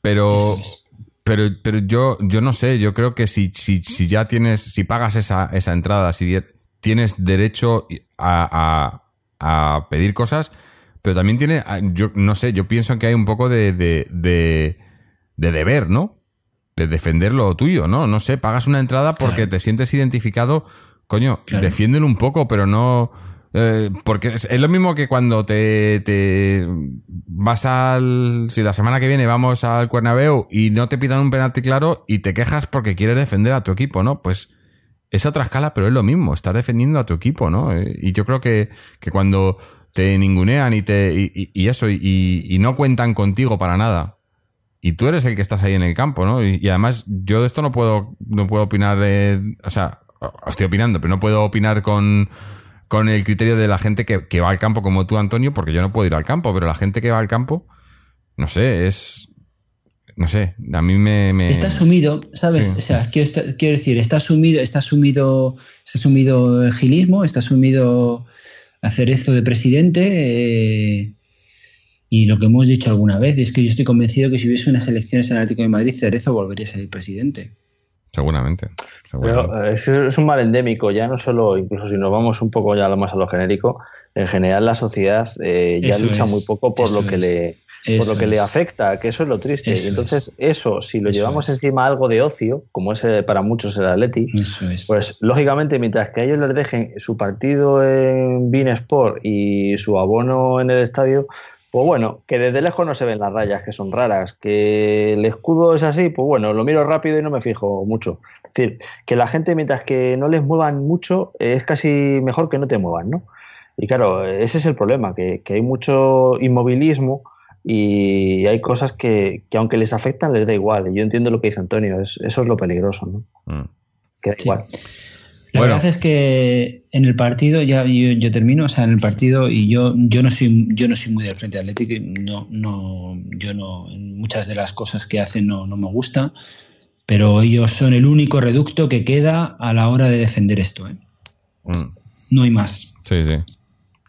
Speaker 1: Pero, pero, pero yo, yo no sé, yo creo que si, si, si ya tienes, si pagas esa, esa entrada, si tienes derecho a a pedir cosas, pero también tiene, ah, yo no sé, yo pienso que hay un poco de, de, de, deber, ¿no? De defender lo tuyo, ¿no? No sé, pagas una entrada porque te sientes identificado, coño, defiéndelo un poco, pero no... Eh, porque es, lo mismo que cuando te, te, vas al. Si la semana que viene vamos al Cuernabéu y no te pidan un penalti claro y te quejas porque quieres defender a tu equipo, ¿no? Pues es otra escala, pero es lo mismo, estar defendiendo a tu equipo, ¿no? Eh, y yo creo que, cuando te ningunean y, te, y, eso, y, no cuentan contigo para nada, y tú eres el que estás ahí en el campo, ¿no? Y, además, yo de esto no puedo, no puedo opinar, o sea, estoy opinando, pero no puedo opinar con, con el criterio de la gente que, que va al campo como tú, Antonio, porque yo no puedo ir al campo, pero la gente que va al campo, no sé, es, no sé, a mí me...
Speaker 3: Está sumido, ¿sabes? O sea, quiero, decir, está sumido, está sumido, está sumido el gilismo, está sumido hacer esto de presidente. Eh, Y lo que hemos dicho alguna vez es que yo estoy convencido que si hubiese unas elecciones en el Atlético de Madrid, Cerezo volvería a ser el presidente.
Speaker 1: Seguramente.
Speaker 2: Pero eh, es, un mal endémico, ya no solo, incluso si nos vamos un poco ya más a lo genérico, en general la sociedad eh, ya lucha muy poco por lo que le por lo que le afecta, que eso es lo triste. y entonces eso, si lo llevamos encima algo de ocio, como es eh, para muchos el Atleti, pues lógicamente mientras que a ellos les dejen su partido en Bean Sport y su abono en el estadio, pues bueno, que desde lejos no se ven las rayas, que son raras, que el escudo es así, pues bueno, lo miro rápido y no me fijo mucho. Es decir, que la gente mientras que no les muevan mucho, es casi mejor que no te muevan, ¿no? Y claro, ese es el problema, que, que hay mucho inmovilismo y hay cosas que, aunque les afectan les da igual. Y yo entiendo lo que dice Antonio, eso es lo peligroso, ¿no? Mm. Que da igual.
Speaker 3: La verdad es que en el partido, ya yo, termino, o sea, en el partido, y yo, yo no soy, yo no soy muy del frente atlético, no, no, yo no, muchas de las cosas que hacen no, me gusta, pero ellos son el único reducto que queda a la hora de defender esto, ¿eh? mm. No hay más.
Speaker 1: Sí, sí.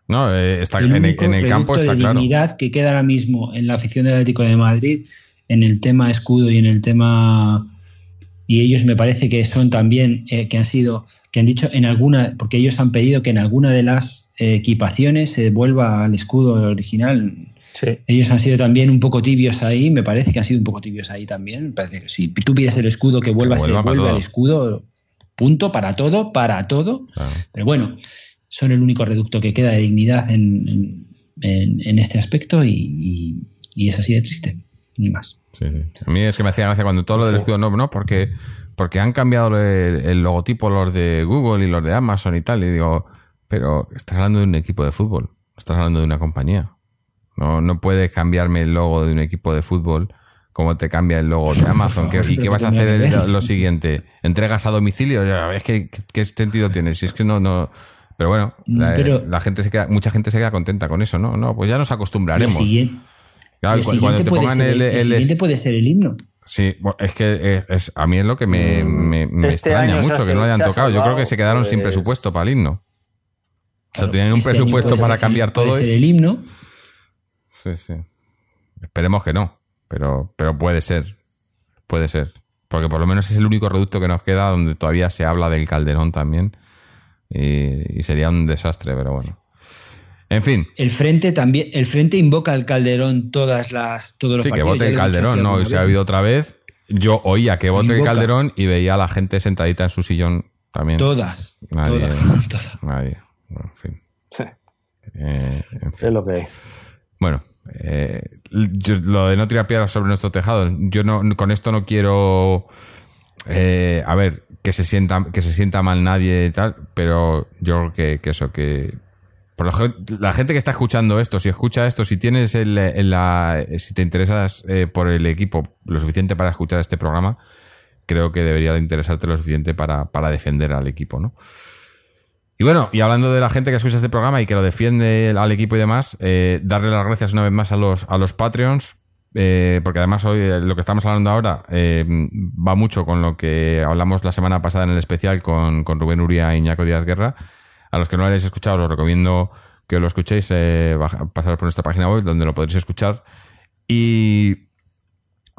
Speaker 1: No, eh, está en, el campo está
Speaker 3: de
Speaker 1: claro.
Speaker 3: dignidad que queda ahora mismo en la afición del Atlético de Madrid, en el tema escudo y en el tema y ellos me parece que son también eh, que han sido que han dicho en alguna porque ellos han pedido que en alguna de las eh, equipaciones se vuelva al escudo original. Ellos han sido también un poco tibios ahí, me parece que han sido un poco tibios ahí también. parece que si tú pides el escudo que vuelva, se vuelve al escudo, punto para todo, para todo. Pero bueno, son el único reducto que queda de dignidad en, este aspecto y, es así de triste, ni más.
Speaker 1: A mí es que me hacía gracia cuando todo lo del escudo no, no, porque, porque han cambiado el, logotipo los de Google y los de Amazon y tal, y digo, pero estás hablando de un equipo de fútbol, estás hablando de una compañía. No, no puedes cambiarme el logo de un equipo de fútbol como te cambia el logo de Amazon. ¿Y qué vas a hacer lo siguiente? ¿Entregas a domicilio? Es que, ¿qué sentido tiene? Si es que no, no, pero bueno, mm, la, gente se queda, mucha gente se queda contenta con eso, ¿no? No, pues ya nos acostumbraremos.
Speaker 3: El siguiente, cuando te pongan el, el, siguiente puede ser el himno.
Speaker 1: Sí, es que es, a mí es lo que me, mm. este extraña mucho que no lo hayan tocado. Yo creo que se quedaron sin pues presupuesto para el himno. o sea, tenían un este presupuesto para cambiar todo.
Speaker 3: Puede ser el himno.
Speaker 1: Sí, sí. Esperemos que no, pero, pero puede ser. Puede ser. Porque por lo menos es el único reducto que nos queda donde todavía se habla del Calderón también y, sería un desastre, pero bueno. En fin.
Speaker 3: El frente también, el frente invoca al Calderón todas las, todos los
Speaker 1: sí, que vote el Calderón, ¿no? Y se ha habido otra vez. Yo oía que vote el Calderón y veía a la gente sentadita en su sillón también.
Speaker 3: Todas.
Speaker 1: Nadie.
Speaker 3: Todas.
Speaker 1: Nadie. en fin.
Speaker 2: Eh, Es lo que
Speaker 1: Bueno, eh, lo de no tirar piedras sobre nuestro tejado, yo no, con esto no quiero. Eh, a ver, que se sienta, que se sienta mal nadie y tal, pero yo creo que, eso, que por la gente que está escuchando esto, si escucha esto, si tienes el, la, si te interesas eh, por el equipo lo suficiente para escuchar este programa, creo que debería de interesarte lo suficiente para, para defender al equipo, ¿no? Y bueno, y hablando de la gente que escucha este programa y que lo defiende al equipo y demás, eh, darle las gracias una vez más a los, a los Patreons, eh, porque además hoy eh, lo que estamos hablando ahora eh, va mucho con lo que hablamos la semana pasada en el especial con, Rubén Uria e Iñaco Díaz Guerra. A los que no lo hayáis escuchado, os recomiendo que lo escuchéis, pasar por nuestra página web donde lo podréis escuchar. Y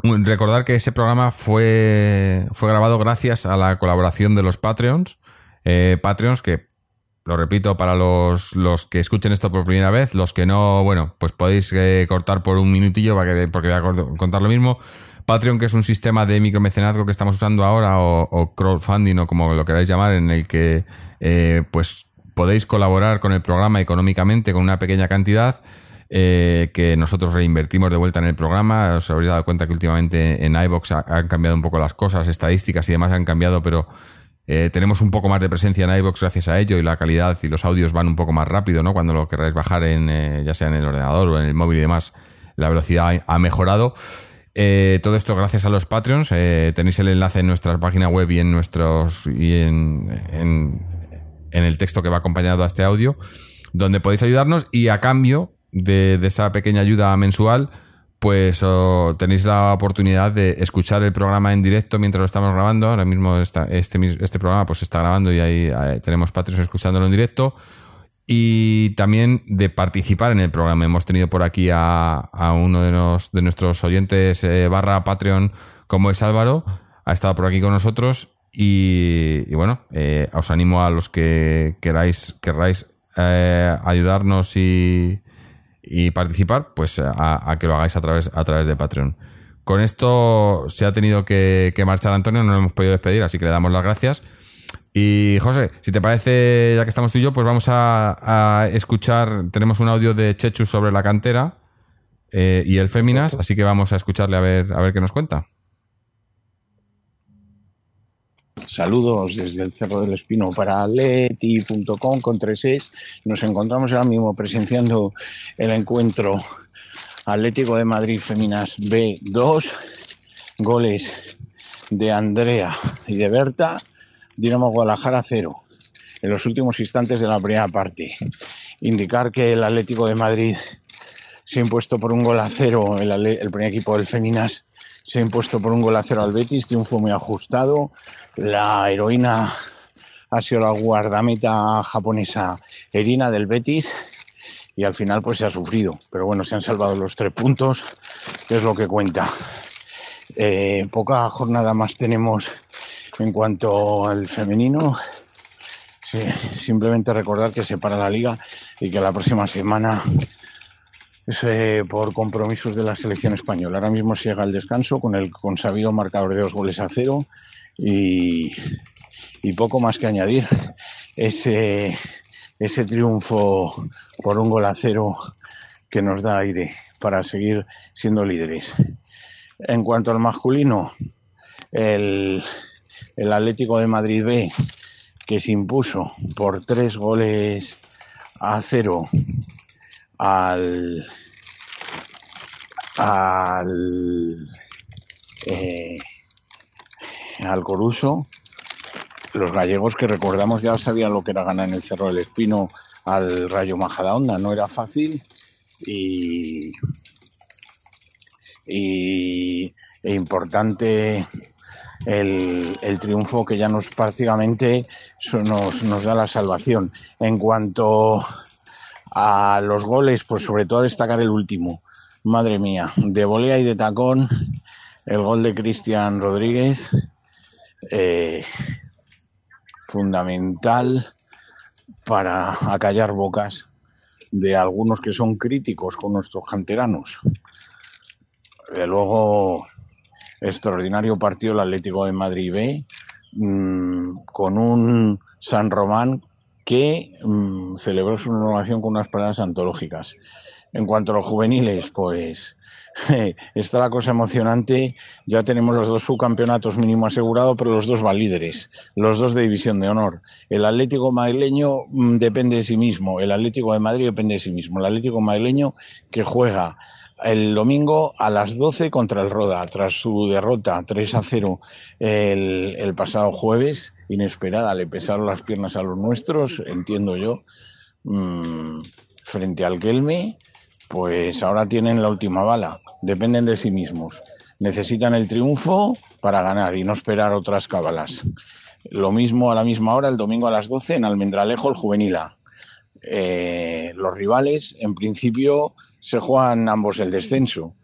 Speaker 1: recordar que ese programa fue, fue grabado gracias a la colaboración de los Patreons. Patreons que lo repito para los, los, que escuchen esto por primera vez, los que no, bueno, pues podéis eh, cortar por un minutillo que, porque voy a contar lo mismo. Patreon, que es un sistema de micromecenazgo que estamos usando ahora, o, crowdfunding, o como lo queráis llamar, en el que eh, pues podéis colaborar con el programa económicamente con una pequeña cantidad. Eh, que nosotros reinvertimos de vuelta en el programa. Os habréis dado cuenta que últimamente en iBox han cambiado un poco las cosas, estadísticas y demás han cambiado, pero eh, tenemos un poco más de presencia en iVoox gracias a ello y la calidad y los audios van un poco más rápido, ¿no? Cuando lo queráis bajar en, eh, ya sea en el ordenador o en el móvil y demás, la velocidad ha mejorado. Eh, todo esto gracias a los Patreons. tenéis el enlace en nuestra página web y en nuestros y en, en, el texto que va acompañado a este audio, donde podéis ayudarnos y a cambio de esa pequeña ayuda mensual, pues tenéis la oportunidad de escuchar el programa en directo mientras lo estamos grabando. Ahora mismo este, este programa pues está grabando y ahí, tenemos Patreon escuchándolo en directo. y también de participar en el programa. Hemos tenido por aquí a, uno de, nuestros oyentes eh, barra Patreon, como es Álvaro, ha estado por aquí con nosotros y, bueno, eh, os animo a los que queráis, queráis eh, ayudarnos y, participar, pues a, que lo hagáis a través, a través de Patreon. Con esto se ha tenido que, que marchar Antonio, no lo hemos podido despedir, así que le damos las gracias. Y José, si te parece, ya que estamos tú y yo, pues vamos a, escuchar, tenemos un audio de Chechu sobre la cantera eh, y el Féminas, así que vamos a escucharle a ver, a ver qué nos cuenta.
Speaker 4: Saludos desde el Cerro del Espino para leti.com con 3 Nos encontramos ahora mismo presenciando el encuentro Atlético de Madrid Féminas B2, goles de Andrea y de Berta. Dinamo Guadalajara 0 en los últimos instantes de la primera parte. Indicar que el Atlético de Madrid se ha impuesto por un gol a cero, el, el primer equipo del Feminas se ha impuesto por un gol a cero al Betis, triunfo muy ajustado. La heroína ha sido la guardameta japonesa Erina del Betis y al final pues se ha sufrido. Pero bueno, se han salvado los tres puntos, que es lo que cuenta. Eh, poca jornada más tenemos en cuanto al femenino, simplemente recordar que se para la liga y que la próxima semana es eh, por compromisos de la selección española. Ahora mismo se llega al descanso con el consabido marcador de dos goles a cero y, poco más que añadir. Ese, ese triunfo por un gol a cero que nos da aire para seguir siendo líderes. En cuanto al masculino, el, el Atlético de Madrid B, que se impuso por tres goles a cero al al eh, al Coruso los gallegos que recordamos ya sabían lo que era ganar en el Cerro del Espino al Rayo Majadahonda no era fácil y, y e importante el, triunfo que ya nos prácticamente nos, nos da la salvación. En cuanto a los goles, pues sobre todo destacar el último. Madre mía, de volea y de tacón, el gol de Cristian Rodríguez, eh, fundamental para acallar bocas de algunos que son críticos con nuestros canteranos. De luego, extraordinario partido el Atlético de Madrid B, mm, con un San Román que mm, celebró su renovación con unas palabras antológicas. En cuanto a los juveniles, pues está la cosa emocionante. Ya tenemos los dos subcampeonatos mínimo asegurados, pero los dos van líderes, los dos de división de honor. El Atlético madrileño mm, depende de sí mismo, el Atlético de Madrid depende de sí mismo. El Atlético madrileño que juega el domingo a las 12 contra el Roda, tras su derrota 3 a 0 el, pasado jueves, inesperada, le pesaron las piernas a los nuestros, entiendo yo, mm, frente al Kelme, pues ahora tienen la última bala, dependen de sí mismos, necesitan el triunfo para ganar y no esperar otras cábalas. Lo mismo a la misma hora, el domingo a las 12 en Almendralejo, el Juvenila. Eh, los rivales, en principio, se juegan ambos el descenso.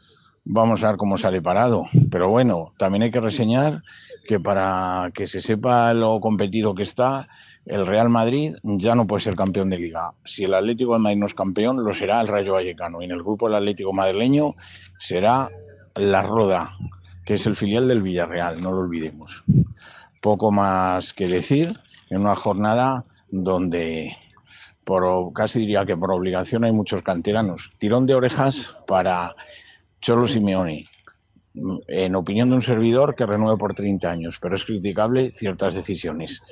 Speaker 4: Vamos a ver cómo sale parado. Pero bueno, también hay que reseñar que para que se sepa lo competido que está, el Real Madrid ya no puede ser campeón de liga. Si el Atlético de Madrid no es campeón, lo será el Rayo Vallecano. Y en el grupo del Atlético madrileño será la Roda, que es el filial del Villarreal, no lo olvidemos. Poco más que decir en una jornada donde por casi diría que por obligación hay muchos canteranos. Tirón de orejas para Cholo Simeone. En opinión de un servidor que renueve por 30 años, pero es criticable ciertas decisiones.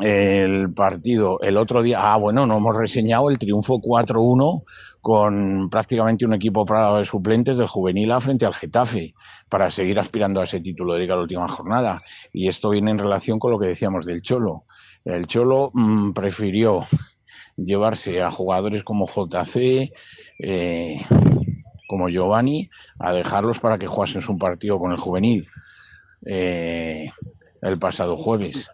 Speaker 4: El partido, el otro día, ah, bueno, no hemos reseñado el triunfo 4-1 con prácticamente un equipo de suplentes del juvenil A frente al Getafe para seguir aspirando a ese título de liga la última jornada. Y esto viene en relación con lo que decíamos del Cholo. El Cholo mm, prefirió llevarse a jugadores como JC, eh, como Giovanni, a dejarlos para que jugasen su partido con el juvenil eh, el pasado jueves.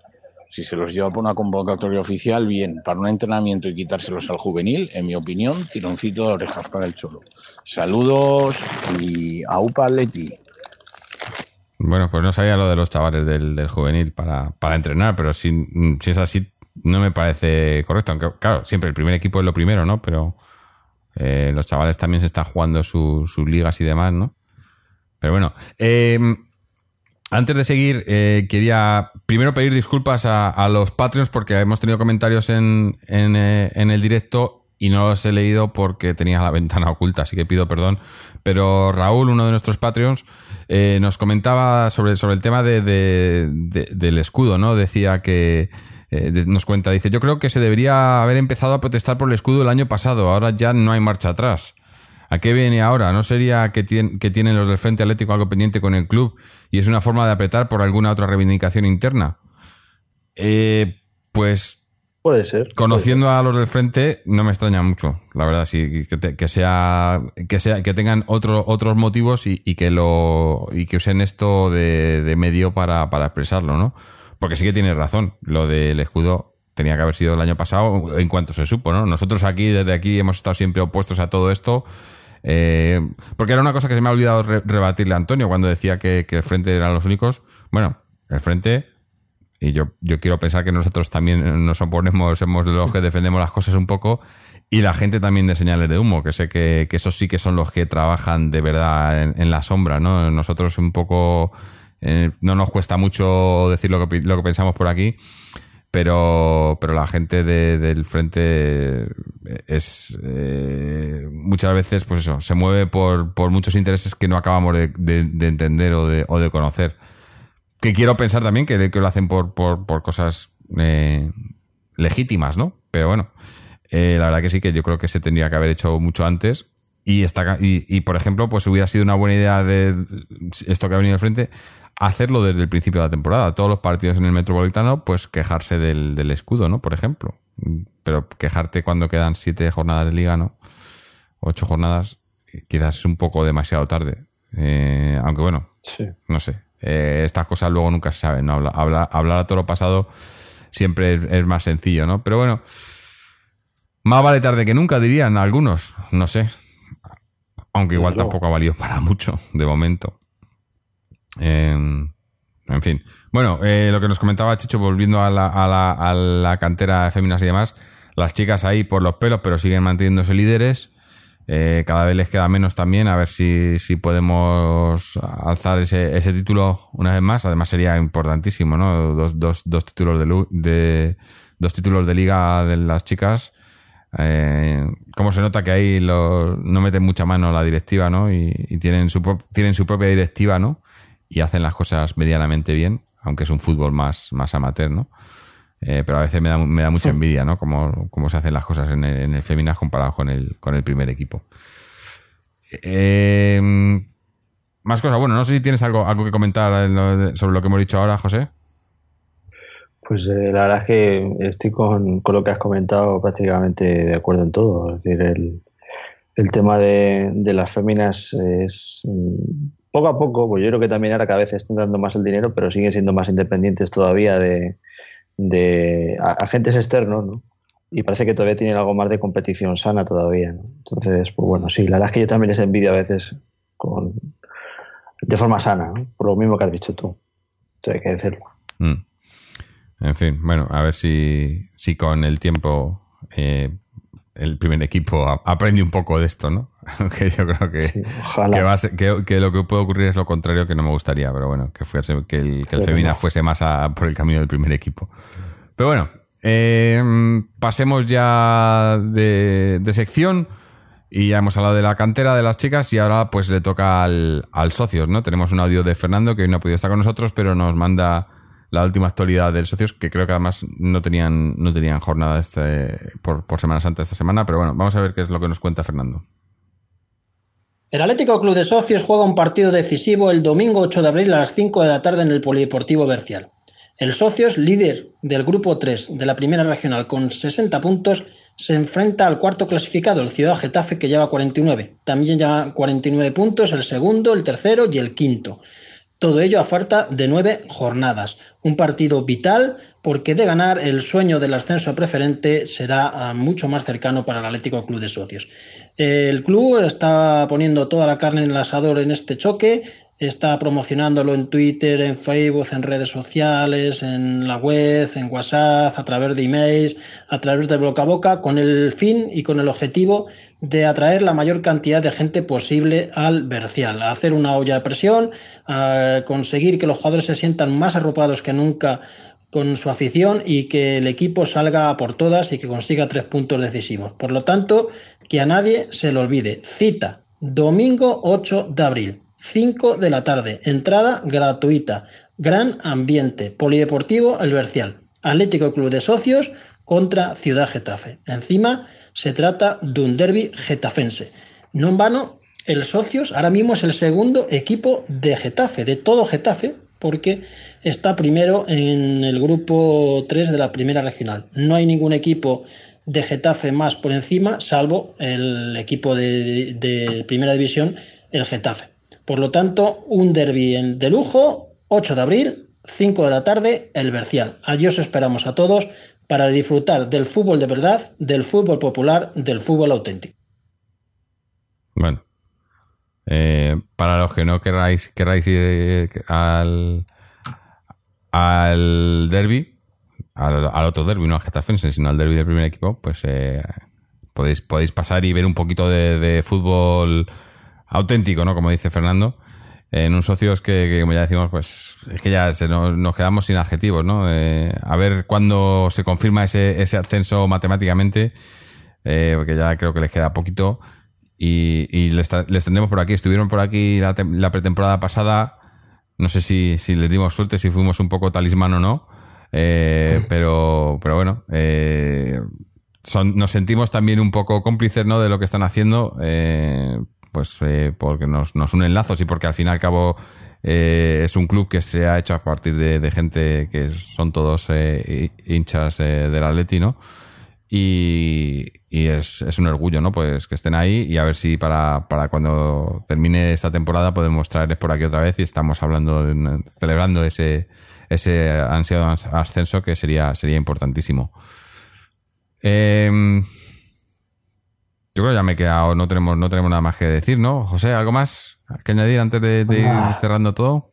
Speaker 4: Si se los lleva por una convocatoria oficial, bien. Para un entrenamiento y quitárselos al juvenil, en mi opinión, tironcito de orejas para el cholo. Saludos y aupa Leti.
Speaker 1: Bueno, pues no sabía lo de los chavales del, juvenil para, entrenar, pero si, si, es así, no me parece correcto. Aunque, claro, siempre el primer equipo es lo primero, ¿no? Pero eh, los chavales también se están jugando sus ligas y demás, ¿no? Pero bueno, eh, antes de seguir, eh, quería primero pedir disculpas a, los Patreons porque hemos tenido comentarios en, en el directo y no los he leído porque tenía la ventana oculta, así que pido perdón. Pero Raúl, uno de nuestros Patreons, eh, nos comentaba sobre, sobre el tema de, del escudo, ¿no? Decía que, eh, nos cuenta, dice, yo creo que se debería haber empezado a protestar por el escudo el año pasado, ahora ya no hay marcha atrás. ¿A qué viene ahora? ¿No sería que, que tienen los del Frente Atlético algo pendiente con el club y es una forma de apretar por alguna otra reivindicación interna? Eh, pues
Speaker 2: Puede ser.
Speaker 1: Conociendo a los del frente, no me extraña mucho, la verdad, sí, que, sea, que sea, que tengan otros otros motivos y, que lo, y que usen esto de, medio para, expresarlo, ¿no? Porque sí que tienes razón, lo del escudo tenía que haber sido el año pasado en cuanto se supo, ¿no? Nosotros aquí, desde aquí, hemos estado siempre opuestos a todo esto. Eh, porque era una cosa que se me ha olvidado rebatirle a Antonio cuando decía que, que el frente eran los únicos. Bueno, el frente y yo, yo quiero pensar que nosotros también nos oponemos, somos los que defendemos las cosas un poco, y la gente también de señales de humo, que sé que, que esos sí que son los que trabajan de verdad en, la sombra, ¿no? Nosotros un poco, eh, no nos cuesta mucho decir lo que, lo que pensamos por aquí, pero, pero la gente del frente es eh, muchas veces, pues eso, se mueve por, por muchos intereses que no acabamos de, de entender o de, o de conocer. Que quiero pensar también que, lo hacen por, por, cosas eh, legítimas, ¿no? Pero bueno, eh, la verdad que sí, que yo creo que se tendría que haber hecho mucho antes. Y, está, y, por ejemplo, pues hubiera sido una buena idea de esto que ha venido al frente, hacerlo desde el principio de la temporada. Todos los partidos en el Metropolitano, pues quejarse del, del escudo, ¿no? Por ejemplo. Pero quejarte cuando quedan siete jornadas de liga, ¿no? Ocho jornadas, quizás es un poco demasiado tarde. Eh, aunque bueno, no sé. Eh, estas cosas luego nunca se saben, ¿no? Hablar, hablar, a todo lo pasado siempre es, más sencillo, ¿no? Pero bueno, más vale tarde que nunca, dirían algunos, no sé. Aunque igual tampoco ha valido para mucho, de momento. En fin. Bueno, eh, lo que nos comentaba Chicho, volviendo a la, a la, a la cantera de féminas y demás, las chicas ahí por los pelos, pero siguen manteniéndose líderes. Eh, cada vez les queda menos también, a ver si, si podemos alzar ese, título una vez más. Además sería importantísimo, ¿no? Dos, dos, dos títulos de, de, dos títulos de liga de las chicas. Eh, como se nota que ahí lo, no meten mucha mano la directiva, ¿no? Y, y, tienen, su, tienen su propia directiva, ¿no? Y hacen las cosas medianamente bien, aunque es un fútbol más, más amateur, ¿no? Eh, pero a veces me da, me da mucha envidia, ¿no? Cómo, cómo se hacen las cosas en el, en el Feminas comparado con el, con el primer equipo. Eh, más cosas. Bueno, no sé si tienes algo, algo que comentar sobre lo que hemos dicho ahora, José.
Speaker 2: Pues eh, la verdad es que estoy con, con, lo que has comentado prácticamente de acuerdo en todo. Es decir, el, el tema de, de, las féminas es mm, poco a poco, pues yo creo que también ahora cada vez están dando más el dinero, pero siguen siendo más independientes todavía de, de agentes externos, ¿no? Y parece que todavía tienen algo más de competición sana todavía, ¿no? Entonces, pues bueno, sí, la verdad es que yo también les envidio a veces con, de forma sana, ¿no? por lo mismo que has dicho tú. Entonces hay que decirlo. Mm.
Speaker 1: En fin, bueno, a ver si, si con el tiempo eh, el primer equipo aprende un poco de esto, ¿no? que yo creo que, que, lo que puede ocurrir es lo contrario que no me gustaría, pero bueno, que, fuese, que el, que el Femina fuese más por el camino del primer equipo. Pero bueno, eh, pasemos ya de, sección y ya hemos hablado de la cantera de las chicas y ahora pues le toca al, al socios, ¿no? Tenemos un audio de Fernando que hoy no ha podido estar con nosotros, pero nos manda la última actualidad del socios, que creo que además no tenían, no tenían jornada este, por, por Semana Santa esta semana, pero bueno, vamos a ver qué es lo que nos cuenta Fernando.
Speaker 5: El Atlético Club de Socios juega un partido decisivo el domingo 8 de abril a las 5 de la tarde en el Polideportivo Bercial. El Socios, líder del grupo 3 de la primera regional con 60 puntos, se enfrenta al cuarto clasificado, el Ciudad Getafe, que lleva 49. También lleva 49 puntos el segundo, el tercero y el quinto. Todo ello a falta de nueve jornadas. Un partido vital porque de ganar el sueño del ascenso preferente será ah, mucho más cercano para el Atlético Club de Socios. El club está poniendo toda la carne en el asador en este choque, está promocionándolo en Twitter, en Facebook, en redes sociales, en la web, en WhatsApp, a través de emails, a través de boca a boca, con el fin y con el objetivo de atraer la mayor cantidad de gente posible al Bercial, a hacer una olla de presión, a conseguir que los jugadores se sientan más arropados que nunca con su afición y que el equipo salga por todas y que consiga tres puntos decisivos. Por lo tanto, que a nadie se le olvide. Cita, domingo 8 de abril, 5 de la tarde, entrada gratuita, gran ambiente, polideportivo El Bercial, Atlético Club de Socios contra Ciudad Getafe. Encima se trata de un derby getafense. No en vano, el Socios ahora mismo es el segundo equipo de Getafe, de todo Getafe, porque está primero en el grupo 3 de la primera regional. No hay ningún equipo de Getafe más por encima, salvo el equipo de, primera división, el Getafe. Por lo tanto, un derby de lujo, 8 de abril, 5 de la tarde, el Bercial. Allí os esperamos a todos para disfrutar del fútbol de verdad, del fútbol popular, del fútbol auténtico.
Speaker 1: Bueno, eh, para los que no queráis, queráis ir eh, al, al derby, al, otro derby, no al Getafense, sino al derby del primer equipo, pues eh, podéis, podéis pasar y ver un poquito de, fútbol auténtico, ¿no? Como dice Fernando. En un socio es que, como ya decimos, pues es que ya se nos, quedamos sin adjetivos, ¿no? a ver cuándo se confirma ese, ese ascenso matemáticamente, porque ya creo que les queda poquito y, les, tendremos por aquí. Estuvieron por aquí la, pretemporada pasada. No sé si, les dimos suerte, si fuimos un poco talismán o no. Eh, pero, pero bueno, eh, son, nos sentimos también un poco cómplices ¿no? de lo que están haciendo. Eh, pues porque nos, nos unen lazos y porque al fin y al cabo es un club que se ha hecho a partir de, gente que son todos hinchas del Atleti, ¿no? Y, es, un orgullo, ¿no? Pues que estén ahí y a ver si para, cuando termine esta temporada podemos traerles por aquí otra vez y estamos hablando, celebrando ese, ese ansiado ascenso que sería, sería importantísimo. Em, yo creo que ya me he quedado, no tenemos, no tenemos nada más que decir, ¿no? José, ¿algo más que añadir antes de, de ir cerrando todo?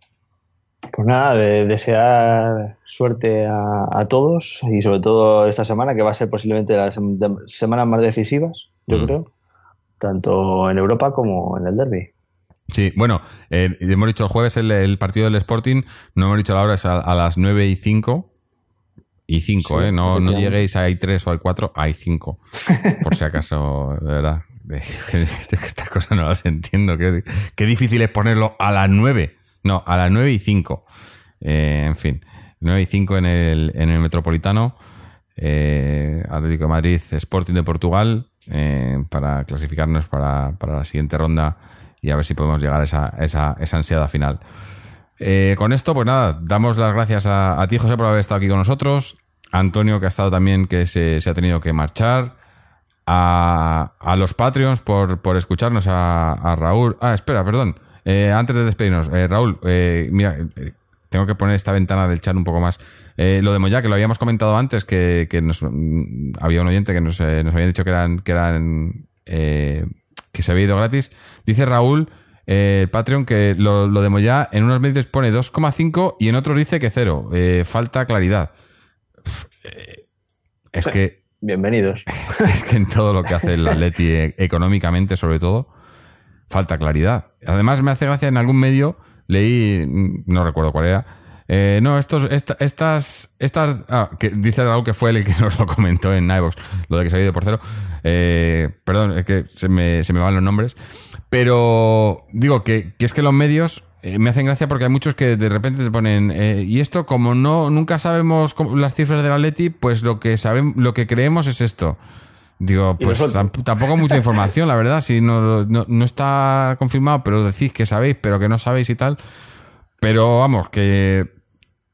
Speaker 2: Pues nada, desear suerte a, todos y sobre todo esta semana, que va a ser posiblemente las semanas más decisivas, yo mm. creo, tanto en Europa como en el derby.
Speaker 1: Sí, bueno, eh, hemos dicho el jueves el, partido del Sporting, no hemos dicho la hora, es a, las 9 y 5. Y 5, ¿eh? No, no lleguéis a hay 3 o hay 4, hay 5. Por si acaso, de verdad. Esta cosa no las entiendo. Qué, qué difícil es ponerlo a las 9. No, a las 9 y 5. Eh, en fin, 9 y 5 en el, en el Metropolitano. Eh, Atlético de Madrid, Sporting de Portugal, eh, para clasificarnos para, la siguiente ronda y a ver si podemos llegar a esa, esa, esa ansiada final. con esto, pues nada, damos las gracias a, ti, José, por haber estado aquí con nosotros. A Antonio, que ha estado también, que se, ha tenido que marchar. A, a los Patreons por, por escucharnos. A, a Raúl. Ah, espera, perdón. Eh, antes de despedirnos, eh, Raúl, eh, mira, tengo que poner esta ventana del chat un poco más. lo de Moya, que lo habíamos comentado antes, que, mm, había un oyente que nos, nos había dicho que eran, que eran, que se había ido gratis. Dice Raúl, el Patreon, que lo, de Moya en unos medios pone 2,5 y en otros dice que cero. falta claridad. es que.
Speaker 2: Bienvenidos.
Speaker 1: Es que en todo lo que hace el Atleti económicamente, sobre todo, falta claridad. Además, me hace gracia en algún medio, leí, no recuerdo cuál era, eh, no, estos, estas, estas, ah, que dice algo que fue el que nos lo comentó en iVox, lo de que se ha ido por cero. Eh, perdón, es que se me, se me van los nombres. Pero digo que, que es que los medios eh, me hacen gracia porque hay muchos que de repente te ponen, y esto como no, nunca sabemos las cifras de la Leti, pues lo que sabemos, lo que creemos es esto. Digo, pues tampoco mucha información, la verdad. Si no, no, está confirmado, pero decís que sabéis, pero que no sabéis y tal. Pero vamos, que,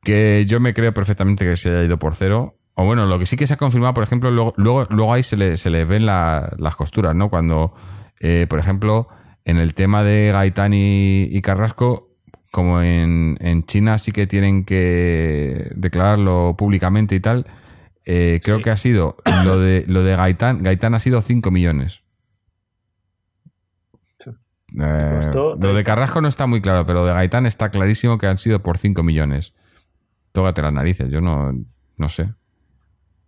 Speaker 1: que yo me creo perfectamente que se haya ido por cero. O bueno, lo que sí que se ha confirmado, por ejemplo, luego, luego, luego ahí se le, se le ven las costuras, ¿no? Cuando, eh, por ejemplo, en el tema de Gaitán y, Carrasco, como en, en China sí que tienen que declararlo públicamente y tal, eh, creo que ha sido lo de lo de Gaitán, Gaitán ha sido 5 millones. Eh, lo de Carrasco no está muy claro, pero lo de Gaitán está clarísimo que han sido por 5 millones. Tócate las narices, yo no, no sé.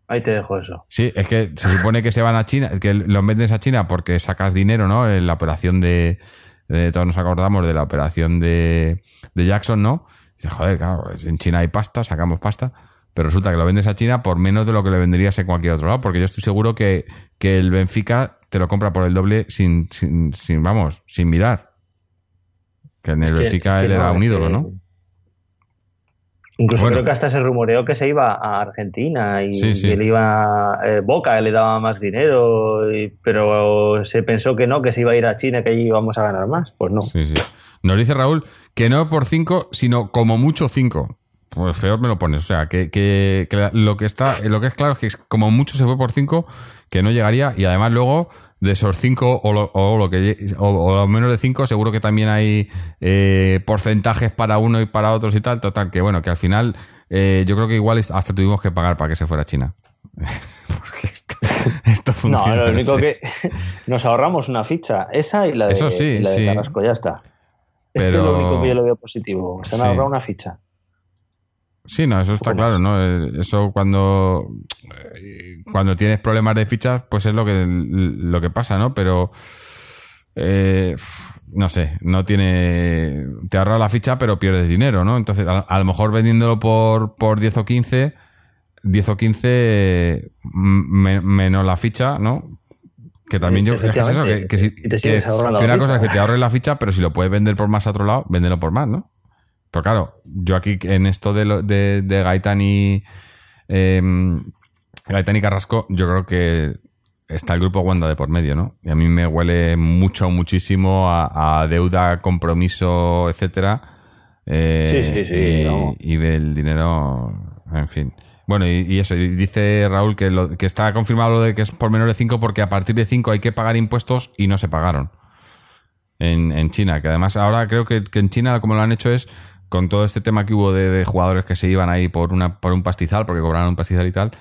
Speaker 2: Ahí te dejo eso.
Speaker 1: Sí, es que se supone que se van a China, que los vendes a China porque sacas dinero, ¿no? En la operación de, de todos nos acordamos de la operación de, de Jackson, ¿no? dice, joder, claro, en China hay pasta, sacamos pasta, pero resulta que lo vendes a China por menos de lo que le venderías en cualquier otro lado, porque yo estoy seguro que, que el Benfica te lo compra por el doble sin, sin, sin vamos, sin mirar. Que en el Benfica él era un ídolo, ¿no?
Speaker 2: Incluso creo que hasta se rumoreó que se iba a Argentina y, él iba eh, Boca, le daba más dinero, pero se pensó que no, que se iba a ir a China, que allí íbamos a ganar más. Pues no.
Speaker 1: Sí, sí. Nos dice Raúl que no por 5, sino como mucho 5. Pues peor me lo pones. O sea, que, que, lo que está, lo que es claro es que como mucho se fue por 5, que no llegaría. Y además luego de esos 5 o, lo, o, lo que o, menos de 5 seguro que también hay eh, porcentajes para uno y para otros y tal total que bueno que al final eh, yo creo que igual hasta tuvimos que pagar para que se fuera a China porque esto, funciona
Speaker 2: no lo único que nos ahorramos una ficha esa y la de,
Speaker 1: Eso sí,
Speaker 2: la de
Speaker 1: sí.
Speaker 2: Carrasco ya está pero es lo único que yo lo veo positivo se han ahorrado una ficha
Speaker 1: Sí, no, eso está claro, ¿no? Eh, eso cuando, eh, cuando tienes problemas de fichas, pues es lo que, lo que pasa, ¿no? Pero, eh, no sé, no tiene, te ahorra la ficha, pero pierdes dinero, ¿no? Entonces, a, lo mejor vendiéndolo por, por 10 o 15, 10 o 15 menos la ficha, ¿no? Que también yo, es eso, que, que, si, que una cosa es que te ahorre la ficha, pero si lo puedes vender por más a otro lado, véndelo por más, ¿no? Pero claro, yo aquí en esto de, lo, de, de Gaitán y eh, Gaitán y Carrasco, yo creo que está el grupo Wanda de por medio, ¿no? Y a mí me huele mucho, muchísimo a, a deuda, compromiso, etcétera. Eh,
Speaker 2: sí, sí, sí.
Speaker 1: Y,
Speaker 2: no.
Speaker 1: y, del dinero, en fin. Bueno, y, y eso, y dice Raúl que, lo, que está confirmado lo de que es por menos de 5 porque a partir de 5 hay que pagar impuestos y no se pagaron. En, en China, que además ahora creo que, que en China como lo han hecho es con todo este tema que hubo de, de, jugadores que se iban ahí por una por un pastizal, porque cobraron un pastizal y tal,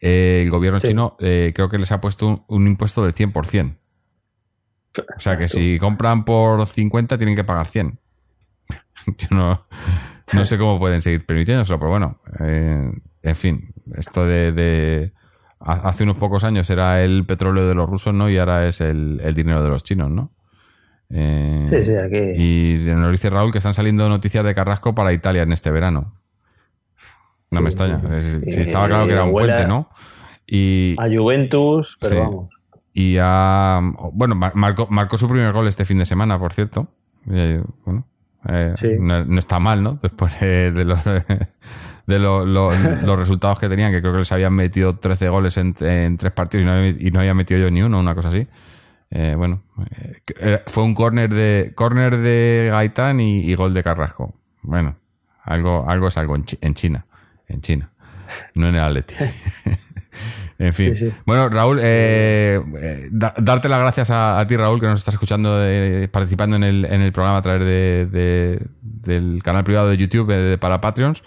Speaker 1: eh, el gobierno sí. chino eh, creo que les ha puesto un, un, impuesto del 100%. O sea que si compran por 50 tienen que pagar 100. Yo no, no sé cómo pueden seguir permitiéndoselo, pero bueno, eh, en fin, esto de, de, Hace unos pocos años era el petróleo de los rusos, ¿no? Y ahora es el, el dinero de los chinos, ¿no?
Speaker 2: Eh, sí, sí, aquí.
Speaker 1: Y nos dice Raúl que están saliendo noticias de Carrasco para Italia en este verano. No sí, me extraña. Sí, sí, estaba claro que era un puente, ¿no? Y,
Speaker 2: a Juventus, pero vamos.
Speaker 1: Y a. Bueno, marcó, marcó, su primer gol este fin de semana, por cierto. Y, bueno, eh, no, no, está mal, ¿no? Después de, de los. De, de lo, lo, los resultados que tenían, que creo que les habían metido 13 goles en, en tres partidos y no, y no había metido yo ni uno, una cosa así. Eh, bueno, eh, fue un córner de córner de Gaitán y, y, gol de Carrasco. Bueno, algo, algo es algo en, en China, en China, no en el Atleti. en fin. Sí, sí. Bueno, Raúl, eh, da, darte las gracias a, a, ti, Raúl, que nos estás escuchando, de, participando en el, en el programa a través de, de, del canal privado de YouTube para Patreons.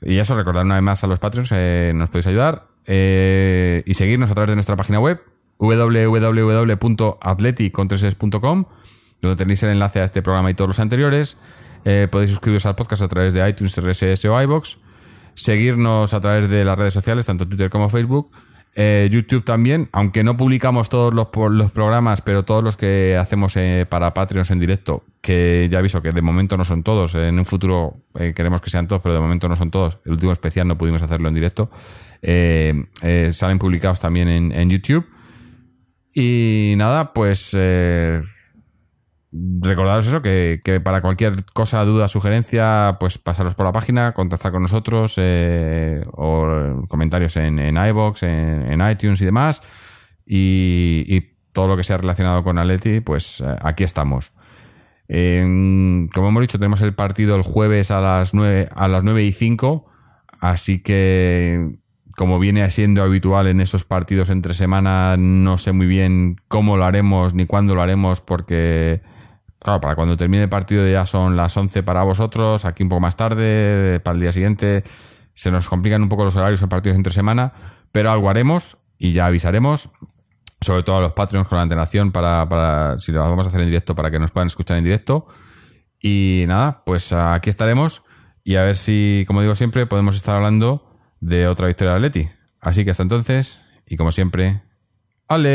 Speaker 1: Y eso, recordar una vez más a los Patreons, eh, nos podéis ayudar y seguirnos a través de nuestra página web www.atleticontreses.com donde tenéis el enlace a este programa y todos los anteriores. Eh, podéis suscribiros al podcast a través de iTunes, RSS o iBox. Seguirnos a través de las redes sociales, tanto Twitter como Facebook. Eh, YouTube también, aunque no publicamos todos los, programas, pero todos los que hacemos eh, para Patreons en directo, que ya aviso que de momento no son todos. en un futuro eh, queremos que sean todos, pero de momento no son todos. El último especial no pudimos hacerlo en directo. Salen publicados también en YouTube. Y nada, pues eh, recordaros eso, que, que, para cualquier cosa, duda, sugerencia, pues pasaros por la página, contactar con nosotros, eh, o comentarios en, en iVoox, en, iTunes y demás. Y, y, todo lo que sea relacionado con Atleti, pues eh, aquí estamos. como hemos dicho, tenemos el partido el jueves a las 9, a las 9 y 5, así que como viene siendo habitual en esos partidos entre semana, no sé muy bien cómo lo haremos ni cuándo lo haremos porque claro, para cuando termine el partido ya son las 11 para vosotros, aquí un poco más tarde, para el día siguiente. Se nos complican un poco los horarios en partidos entre semana, pero algo haremos y ya avisaremos, sobre todo a los Patreons con la antelación para, para si lo vamos a hacer en directo, para que nos puedan escuchar en directo. Y nada, pues aquí estaremos y a ver si, como digo siempre, podemos estar hablando de otra victoria de Atleti. Así que hasta entonces, y como siempre, Aleti.